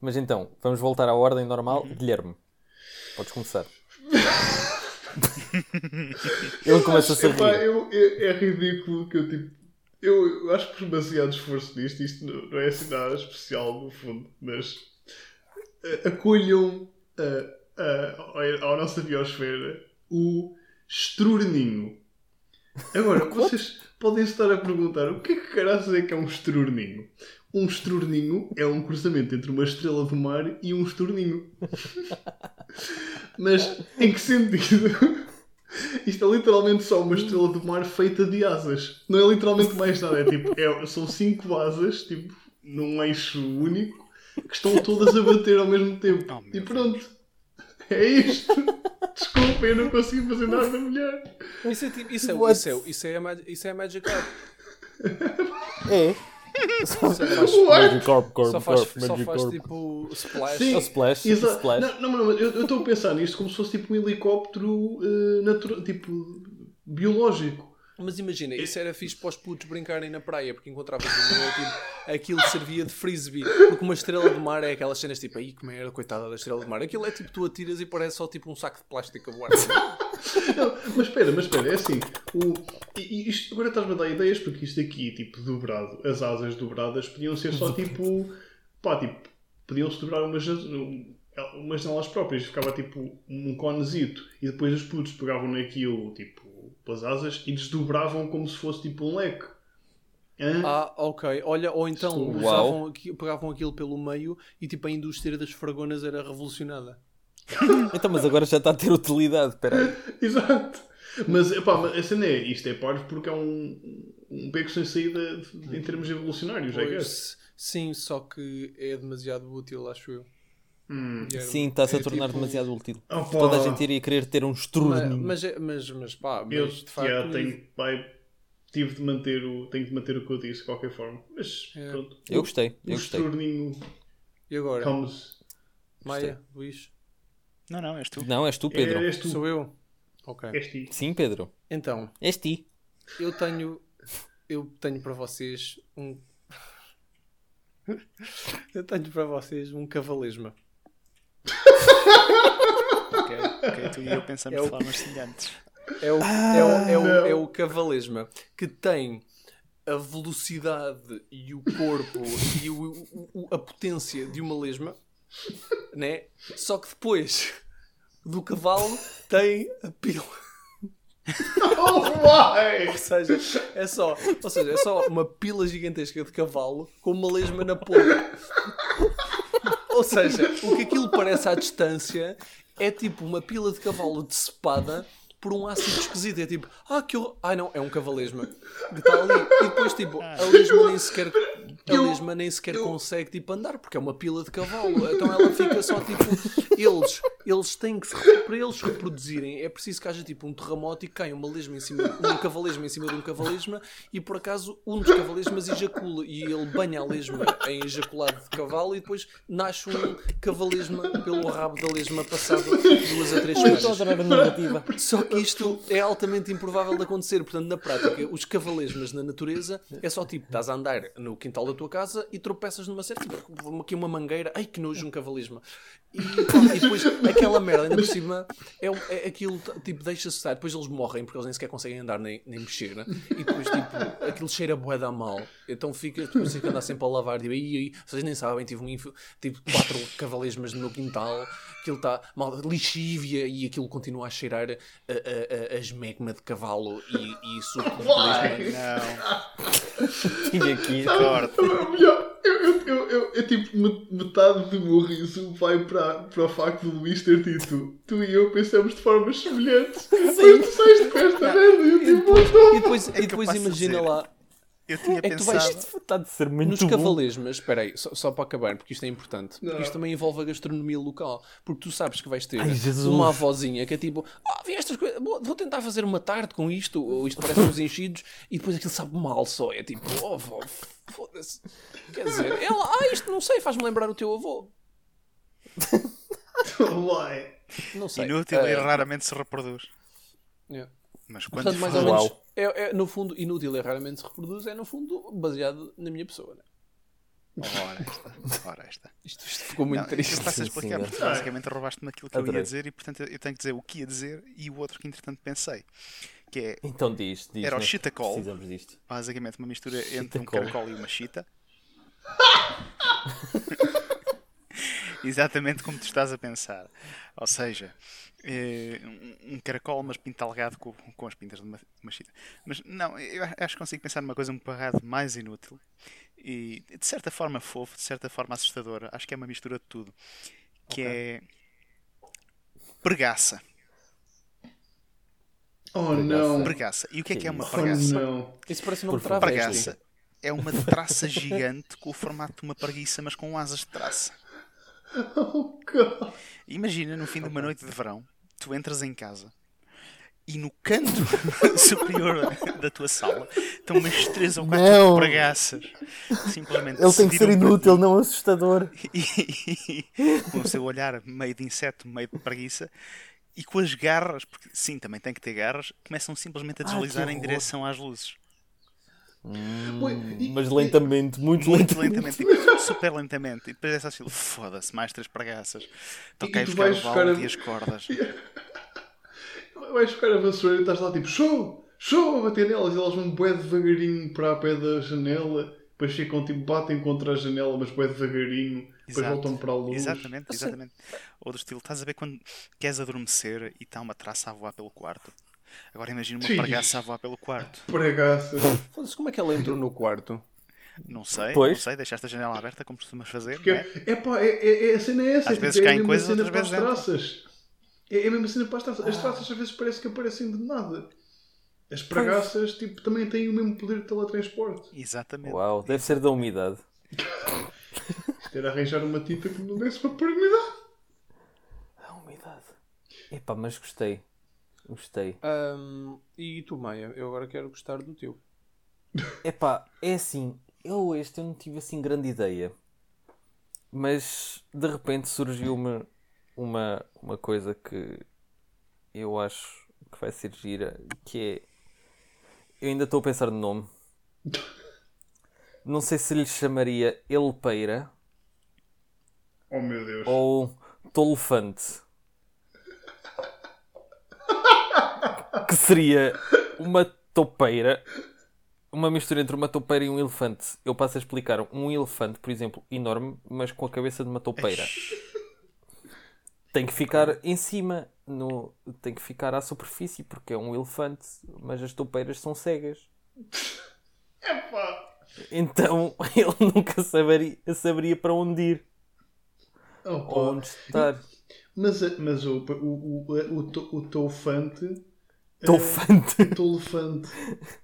Mas então, vamos voltar à ordem normal. Guilherme, podes começar. (laughs) Ele começa-se a Epá, rir. eu- é, ridículo que eu tipo. Eu, eu acho que por demasiado esforço nisto, isto não, não é assim nada especial no fundo, mas eh, acolham eh, eh, ao- à nossa biosfera o estrurninho. Agora, (laughs) vocês podem estar a perguntar o que é que caraças é que é um estrurninho? Um estrurninho é um cruzamento entre uma estrela do mar e um estorninho. (laughs) Mas em que sentido? Isto é literalmente só uma estrela do mar feita de asas. Não é literalmente mais nada. É tipo, é- são cinco asas, tipo, num eixo único, que estão todas a bater ao mesmo tempo. Oh, e pronto. É isto. Desculpa, eu não consigo fazer nada melhor. Isso é, tipo, isso, é, isso, é, isso, é isso é a Magic. É, Só Só faz, What? Magikarp, Corp, só faz, Corp, só faz tipo splash. Sim. É Splash, Exa- Splash. Não, não, não, eu estou a pensar nisto como se fosse tipo um helicóptero eh, natural, tipo biológico. Mas imagina, isso era fixe para os putos brincarem na praia, porque encontravas (laughs) o meu tipo, aquilo servia de frisbee. Porque uma estrela de mar é aquelas cenas tipo, aí que merda, coitada da estrela de mar. Aquilo é tipo, tu atiras e parece só tipo um saco de plástico a voar. (laughs) Não, mas espera, mas espera, é assim. O, isto, agora estás-me a dar ideias porque isto aqui, tipo, dobrado, as asas dobradas podiam ser só tipo. pá, tipo, podiam-se dobrar umas, um- umas janelas próprias, ficava tipo um conezito e depois os putos pegavam naquilo, tipo, pelas asas e desdobravam como se fosse tipo um leque. Hã? Ah, ok. Olha, ou então usavam, pegavam aquilo pelo meio e tipo a indústria das fragonas era revolucionada. (laughs) Então, mas agora já está a ter utilidade. Espera aí. (laughs) Exato. Mas, epá, mas a cena é, isto é parvo porque é um, um beco sem saída de- em termos evolucionários, I guess. Pois, sim, só que é demasiado útil, acho eu. Hum. Sim, está-se a é tornar tipo- demasiado útil. Opa. Toda a gente iria querer ter um Mas, estrume. mas, é- mas, mas pá, mas Eu de facto. já tenho, pai, tive de manter o, tenho de manter o que eu disse de qualquer forma. Mas É. pronto. Eu gostei, O eu gostei. estorninho E agora? comes. Maia, Luís? Não, não, és tu. Não, és tu, Pedro. És tu. Sou eu? Ok. És ti. Sim, Pedro. Então, És ti. eu tenho. Eu tenho para vocês um. (laughs) eu tenho para vocês um cavalesma. Ok, ok, tu e eu pensamos É o- de formas semelhantes. É o, é o, é o, é o cavalesma que tem a velocidade e o corpo e o, o- a potência de uma lesma, né? Só que depois do cavalo tem a pila. Oh, vai! Ou seja, é só, ou seja, é só uma pila gigantesca de cavalo com uma lesma na ponta. Ou seja, o que aquilo parece à distância é tipo uma pila de cavalo decepada por um ácido esquisito. É tipo, ah, que eu... Ai não, é um cavalesma que está ali. E depois, tipo, a lesma nem sequer, a Eu- lesma nem sequer consegue tipo, andar porque é uma pila de cavalo. Então ela fica só tipo, eles, eles têm que se, para eles reproduzirem, é preciso que haja tipo um terremoto e que caia uma lesma em cima, um cavalesma em cima de um cavalesma e por acaso um dos cavalesmas ejacula e ele banha a lesma em ejaculado de cavalo e depois nasce um cavalesma pelo rabo da lesma passado duas a três semanas. Só que isto é altamente improvável de acontecer. Portanto, na prática, os cavalesmas na natureza é só tipo, estás a andar no quintal da tua casa e tropeças numa certa. Tipo, aqui uma mangueira, ai que nojo, um cavalesma. E, e depois aquela merda, ainda por cima, é, é aquilo, tipo, deixa-se estar. Depois eles morrem porque eles nem sequer conseguem andar nem, nem mexer. né? E depois, tipo, aquilo cheira bué da mal. Então fica, depois tem que andar sempre a lavar. Tipo, aí, aí, vocês nem sabem, tive um info, tipo, quatro cavalesmas no meu quintal. Aquilo está mal, lixívia e aquilo continua a cheirar a, a, a, a esmegma de cavalo e, e suco de. Não, Tinha (laughs) aqui. corta. Eu, eu, eu, eu, eu, tipo, me- metade do meu riso vai para, para o facto do Luís ter dito tu e eu pensamos de formas semelhantes. Mas tu saíste com esta merda e eu E tipo, depois, e depois, É e depois imagina dizer. lá, Eu tinha É que tu vais- pensado. Está de ser muito Nos cavalesmas, espera aí, só, só para acabar, porque isto é importante. Porque Não. isto também envolve a gastronomia local. Porque tu sabes que vais ter Ai, uma avózinha que é tipo, ah, vi estas coisas, vou, vou tentar fazer uma tarde com isto, ou isto parece uns enchidos, e depois aquilo sabe mal só. É tipo, oh, avó, foda-se. Quer dizer, ela, ah, isto não sei, faz-me lembrar o teu avô. (laughs) Não sei. Inútil Ah, e raramente se reproduz. yeah. Mas quando Portanto, mais ou menos, Uau. é, é, no fundo, inútil e raramente se reproduz, é no fundo baseado na minha pessoa. Né? Ora esta, ora esta. (laughs) Isto, isto ficou muito Não, triste. eu passo a explicar, sim, porque é. basicamente roubaste-me aquilo que eu Adorei. ia dizer e portanto eu tenho que dizer o que ia dizer e o outro que entretanto pensei. Que é Então diz, diz. Era o né? chitacol. Precisamos disto. basicamente uma mistura entre um caracol e uma chita. (laughs) Exatamente como tu estás a pensar. Ou seja, um- um caracol, mas pintalgado com, com as pintas de uma, uma chita. Mas não, eu acho que consigo pensar numa coisa um bocado mais inútil e de certa forma fofo, de certa forma assustadora. Acho que é uma mistura de tudo. Que é pregaça. Oh não. Pregaça. E o que é que é uma Oh pregaça? não. Isso parece um travesti. Pregaça é uma traça gigante com o formato de uma preguiça, mas com asas de traça. (laughs) Oh God. Imagina, no fim de uma noite de verão, tu entras em casa e no canto (laughs) superior da tua sala estão umas três ou quatro Não. pregaças. Simplesmente Ele tem que ser inútil, ti não assustador. e, (laughs) com o seu olhar meio de inseto, meio de preguiça, e com as garras, porque sim, também tem que ter garras, começam simplesmente a Ah, deslizar em direção às luzes. E- Mas lentamente, muito, Muito lentamente. lentamente, super lentamente. E depois é só assim, foda-se, mais três pregaças. Toquei buscar o balde a- e as cordas. (laughs) Vais buscar a vassoura e estás lá tipo show, show a bater nelas e elas vão bué devagarinho para a pé da janela, depois ficam tipo, batem contra a janela, mas bué devagarinho, depois Exato. voltam para a luz. Exatamente, (laughs) exatamente. Ou do estilo, estás a ver quando queres adormecer e está uma traça a voar pelo quarto. Agora imagina uma pregaça a voar pelo quarto. Pregaça. (laughs) Foda-se, como é que ela entrou no quarto? Não sei, Pois. não sei, deixaste a janela aberta como costumas fazer. Porque, é? é pá, é, é, é a cena é essa. Às é, vezes tipo, é a caem coisas, cena outras para as vezes traças. É a mesma cena para as traças. As traças às vezes parece que aparecem de nada. As pregaças tipo, também têm o mesmo poder de teletransporte. Exatamente. Uau, deve ser da umidade. Isto era arranjar uma tinta que não desse para umidade. A umidade. Epá, mas gostei. Gostei. Ahm, e tu, Maia? Eu agora quero gostar do teu. (laughs) Epá, é assim, eu este eu não tive assim grande ideia. Mas de repente surgiu-me uma, uma coisa que eu acho que vai ser gira, que é. Eu ainda estou a pensar no nome. Não sei se lhe chamaria Elpeira Oh meu Deus. ou Tolefante. Que seria uma topeira, uma mistura entre uma topeira e um elefante. Eu passo a explicar. Um elefante, por exemplo, enorme, mas com a cabeça de uma topeira. Tem que ficar em cima, no... tem que ficar à superfície, porque é um elefante, mas as topeiras são cegas. Epá. Então ele nunca saberia, saberia para onde ir Opa. ou onde estar. Mas, mas o, o, o, o, to- o Tolfante. Tolefante. O Tolfante.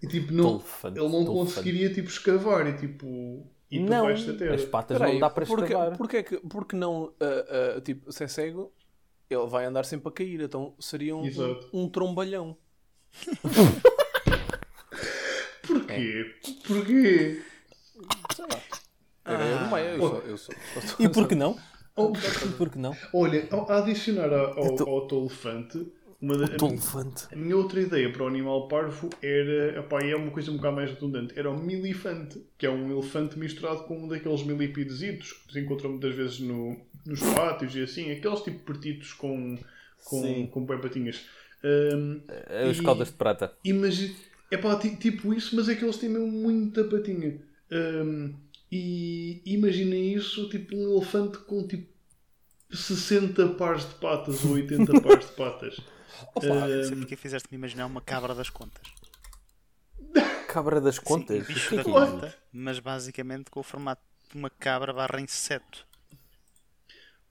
E, tipo, não, Tolfante, ele não Tolfante. conseguiria tipo, escavar e tipo. Ir para Não, as patas Espera não dá para porque, escavar. porque, é que, porque não, ah, ah, tipo, se é cego, ele vai andar sempre a cair, então seria um, um, um trombalhão. Porquê? Porquê? Sei lá. Era eu sou. Eu sou, eu sou- E por que não? Oh, E por que não? olha, a adicionar ao, ao, ao Tolfante, uma da, a, minha, Tolefante. a minha outra ideia para o animal parvo era. Epá, é uma coisa um bocado mais redundante. Era o milifante, que é um elefante misturado com um daqueles milipidesitos que se encontram muitas vezes no, nos pátios e assim. Aqueles tipo pertitos com, com, Sim. com bem patinhas. Ahm, As E- caudas de prata. Imagina. É pá, ti- tipo isso, mas é que eles têm mesmo muita patinha. Ahm, e imaginem isso, tipo um elefante com tipo 60 pares de patas ou 80 (laughs) pares de patas. (laughs) Opa, não sei Ahm, porque fizeste-me imaginar uma cabra das contas. Cabra das Sim, contas? O bicho da é conta, mas basicamente com o formato de uma cabra barra inseto.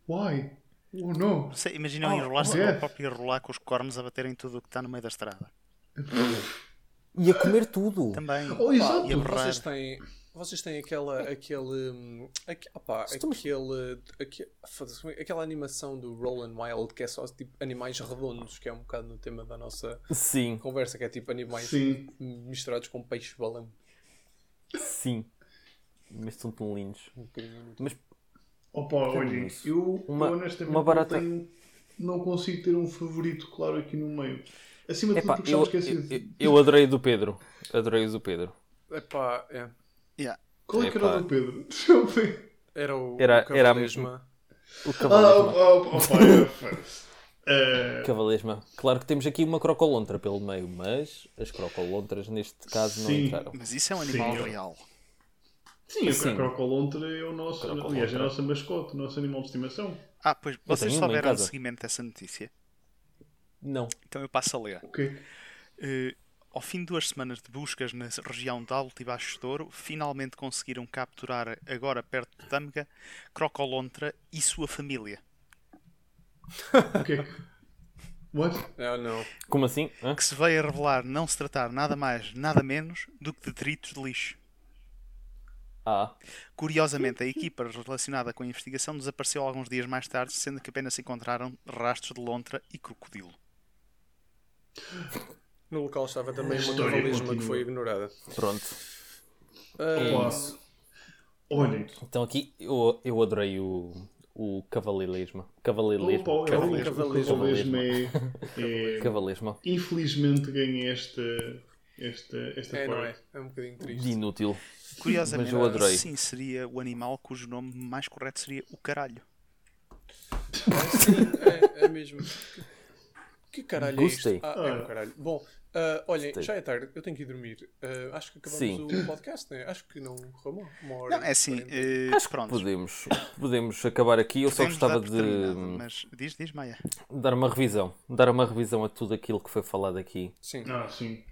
Why? Oh não! Sei, imagina Oh, enrolar-se oh, ao é. próprio enrolar com os cornos a baterem tudo o que está no meio da estrada. (laughs) E a comer tudo. Também. Oh, exato. E a berrar. Vocês têm, vocês têm aquela, aquele, hum, aquele, aque- foda-se, como é- aquela animação do Roland Wild que é só tipo animais redondos, que é um bocado no tema da nossa Sim, conversa, que é tipo animais Sim. misturados com peixe balão. sim. Mas são tão lindos. Um. Mas Opa, olhem, isso. eu, Uma- eu honestamente uma barata- não, tenho, não consigo ter um favorito claro aqui no meio. Acima de tudo porque já eu, me esqueci de... eu, eu adorei o do Pedro. Adorei o do Pedro. Epá, é. Yeah. Qual é que era o do Pedro? (laughs) Deixa eu ver. Era o, Era- o era a Cavalesma. O Ah, cavalesma. oh, oh, opa, (laughs) é, eh, Cavalesma. Claro que temos aqui uma crocolontra pelo meio, mas as crocolontras neste caso não Sim. entraram. Mas isso é um animal Sim, eu- real. Sim, Sim. a crocolontra é o nosso, aliás, é a nossa mascote, o nosso animal de estimação. Ah, pois vocês souberam o seguimento dessa notícia. Não. Então eu passo a ler. Ok. Eh, ao fim de duas semanas de buscas na região de Alto e Baixo Douro, finalmente conseguiram capturar, agora perto de Tâmega, Crocolontra e sua família. Ok. What? Não, não. Como assim? Hã? Que se veio a revelar não se tratar nada mais, nada menos do que de detritos de lixo. Ah, Curiosamente, a equipa relacionada com a investigação desapareceu alguns dias mais tarde, sendo que apenas se encontraram rastros de lontra e crocodilo. No local estava também uma cavalisma que foi ignorada. Pronto. Ah, isso. Olhem, Então aqui eu, eu adorei o, o cavalilismo. Cavalilismo. opa, é o Cavalismo. cavalismo é, é-. Infelizmente ganha esta, esta, esta é, não é? parte. É um bocadinho De triste. inútil. Curiosamente, Mas eu adorei. sim, seria o animal cujo nome mais correto seria o caralho. Sim, é, é mesmo. Que caralho Gostei. é isto? Ah, é um caralho. Bom, ah, olhem, Gostei. já é tarde, eu tenho que ir dormir. Ah, acho que acabamos Sim. o podcast, né? Acho que não correu mal. Uma hora. Não, é assim, eh, Acho que pronto. podemos, podemos acabar aqui. Eu só Podemos dar gostava de Mas diz, diz, Maia. dar uma revisão. Dar uma revisão a tudo aquilo que foi falado aqui. Sim. Ah, sim.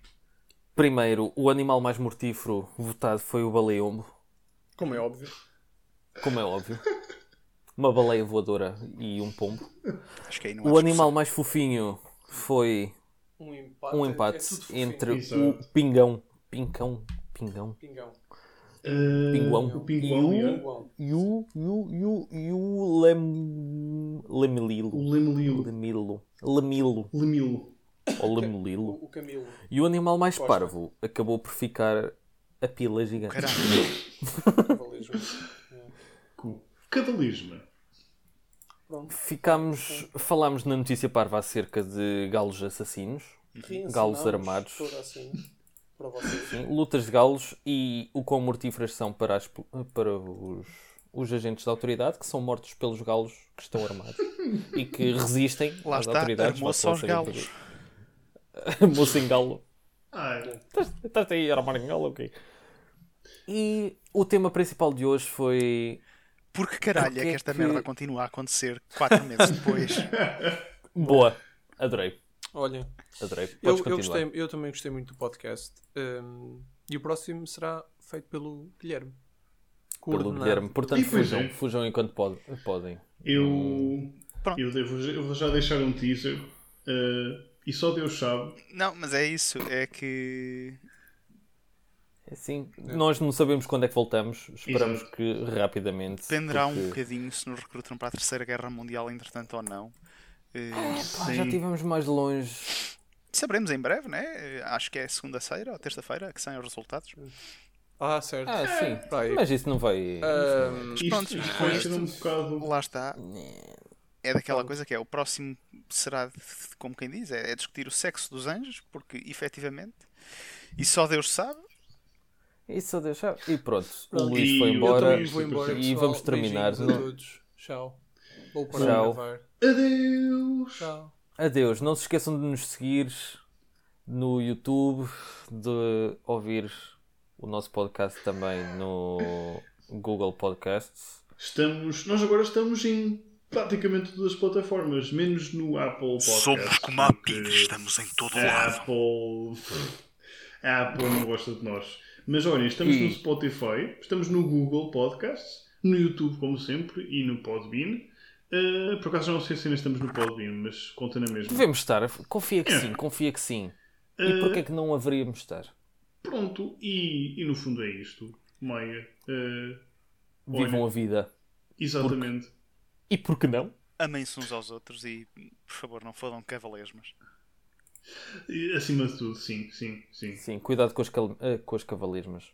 Primeiro, o animal mais mortífero votado foi o baleombo, Como é óbvio. como é óbvio. Uma baleia voadora e um pombo. Acho que aí não O animal mais fofinho foi Um empate. um é empate fofinho. entre Exato. o pingão, pincão, pingão, Pingão. Ah, Pinguão. O pinguão, E o-. Pinguão. e o, e o, e o, e o lem... lemililo. o lemililo. Lemilo. Lemilo. Lemilo. Ou lemililo. O, o Camilo. E o animal mais Costa. parvo acabou por ficar a pila gigante. Caralho. Cavalismo. Cavalismo. Ficámos, falámos na notícia parva acerca de galos assassinos, galos armados, assim. Sim, lutas de galos e o quão mortíferas são para, as- para os, os agentes da autoridade, que são mortos pelos galos que estão armados (laughs) e que resistem Lá às está, autoridades. lá aos galos. (laughs) em galo. Estás aí a armar em galo, ok? E o tema principal de hoje foi Porque caralho é que esta que- merda continua a acontecer 4 meses depois? (laughs) boa. Adorei, Olhem, adorei. eu, eu, gostei, eu também gostei muito do podcast. Um, e o próximo será feito pelo Guilherme. Pelo Coordenado Guilherme. Portanto, E fujam, é. fujam enquanto pod- podem. eu. Pronto. Eu, devo, eu vou já deixar um teaser. ah, e só Deus sabe. Não, mas é isso, é que Assim, nós não sabemos quando é que voltamos. Esperamos Exato. que rapidamente. dependerá um porque- bocadinho se nos recrutam para a Terceira Guerra Mundial, entretanto ou não. Eh, Pá, já estivemos mais longe. saberemos em breve, né? Eh, Acho que é segunda-feira ou terça-feira que saem os resultados. Ah, certo. Ah, sim. Vai. Mas isso não vai. Um, Isto, pronto, isto com isto- um bocado. Lá está. É daquela coisa que é o próximo será, de- como quem diz, é, é discutir o sexo dos anjos, porque efetivamente, e só Deus sabe, Isso deixa. E pronto, o. Luís E foi embora. embora, E vamos terminar a no- todos. Tchau. Vou parar Tchau. Adeus! Tchau. Adeus. Não se esqueçam de nos seguir no YouTube, de ouvir o nosso podcast também no Google Podcasts. Estamos, nós agora estamos em praticamente todas as plataformas, menos no Apple Podcast. porque em todo a Apple, (laughs) a Apple não gosta de nós. Mas olhem, estamos E- no Spotify, estamos no Google Podcasts, no YouTube, como sempre, e no Podbean. Uh, por acaso já não sei se ainda estamos no Podbean, mas conta na mesma. Devemos estar. Confia que sim, confia que sim. E Eh, porquê que não haveríamos de estar? Pronto, e, e no fundo é isto, Maia. Uh, Vivam olha. a vida. exatamente. E por que não? Amem-se uns aos outros e, por favor, não fodam cavalesmas. Acima de tudo, sim, sim, sim. Sim, cuidado com as, cal- eh, com as cavalismas.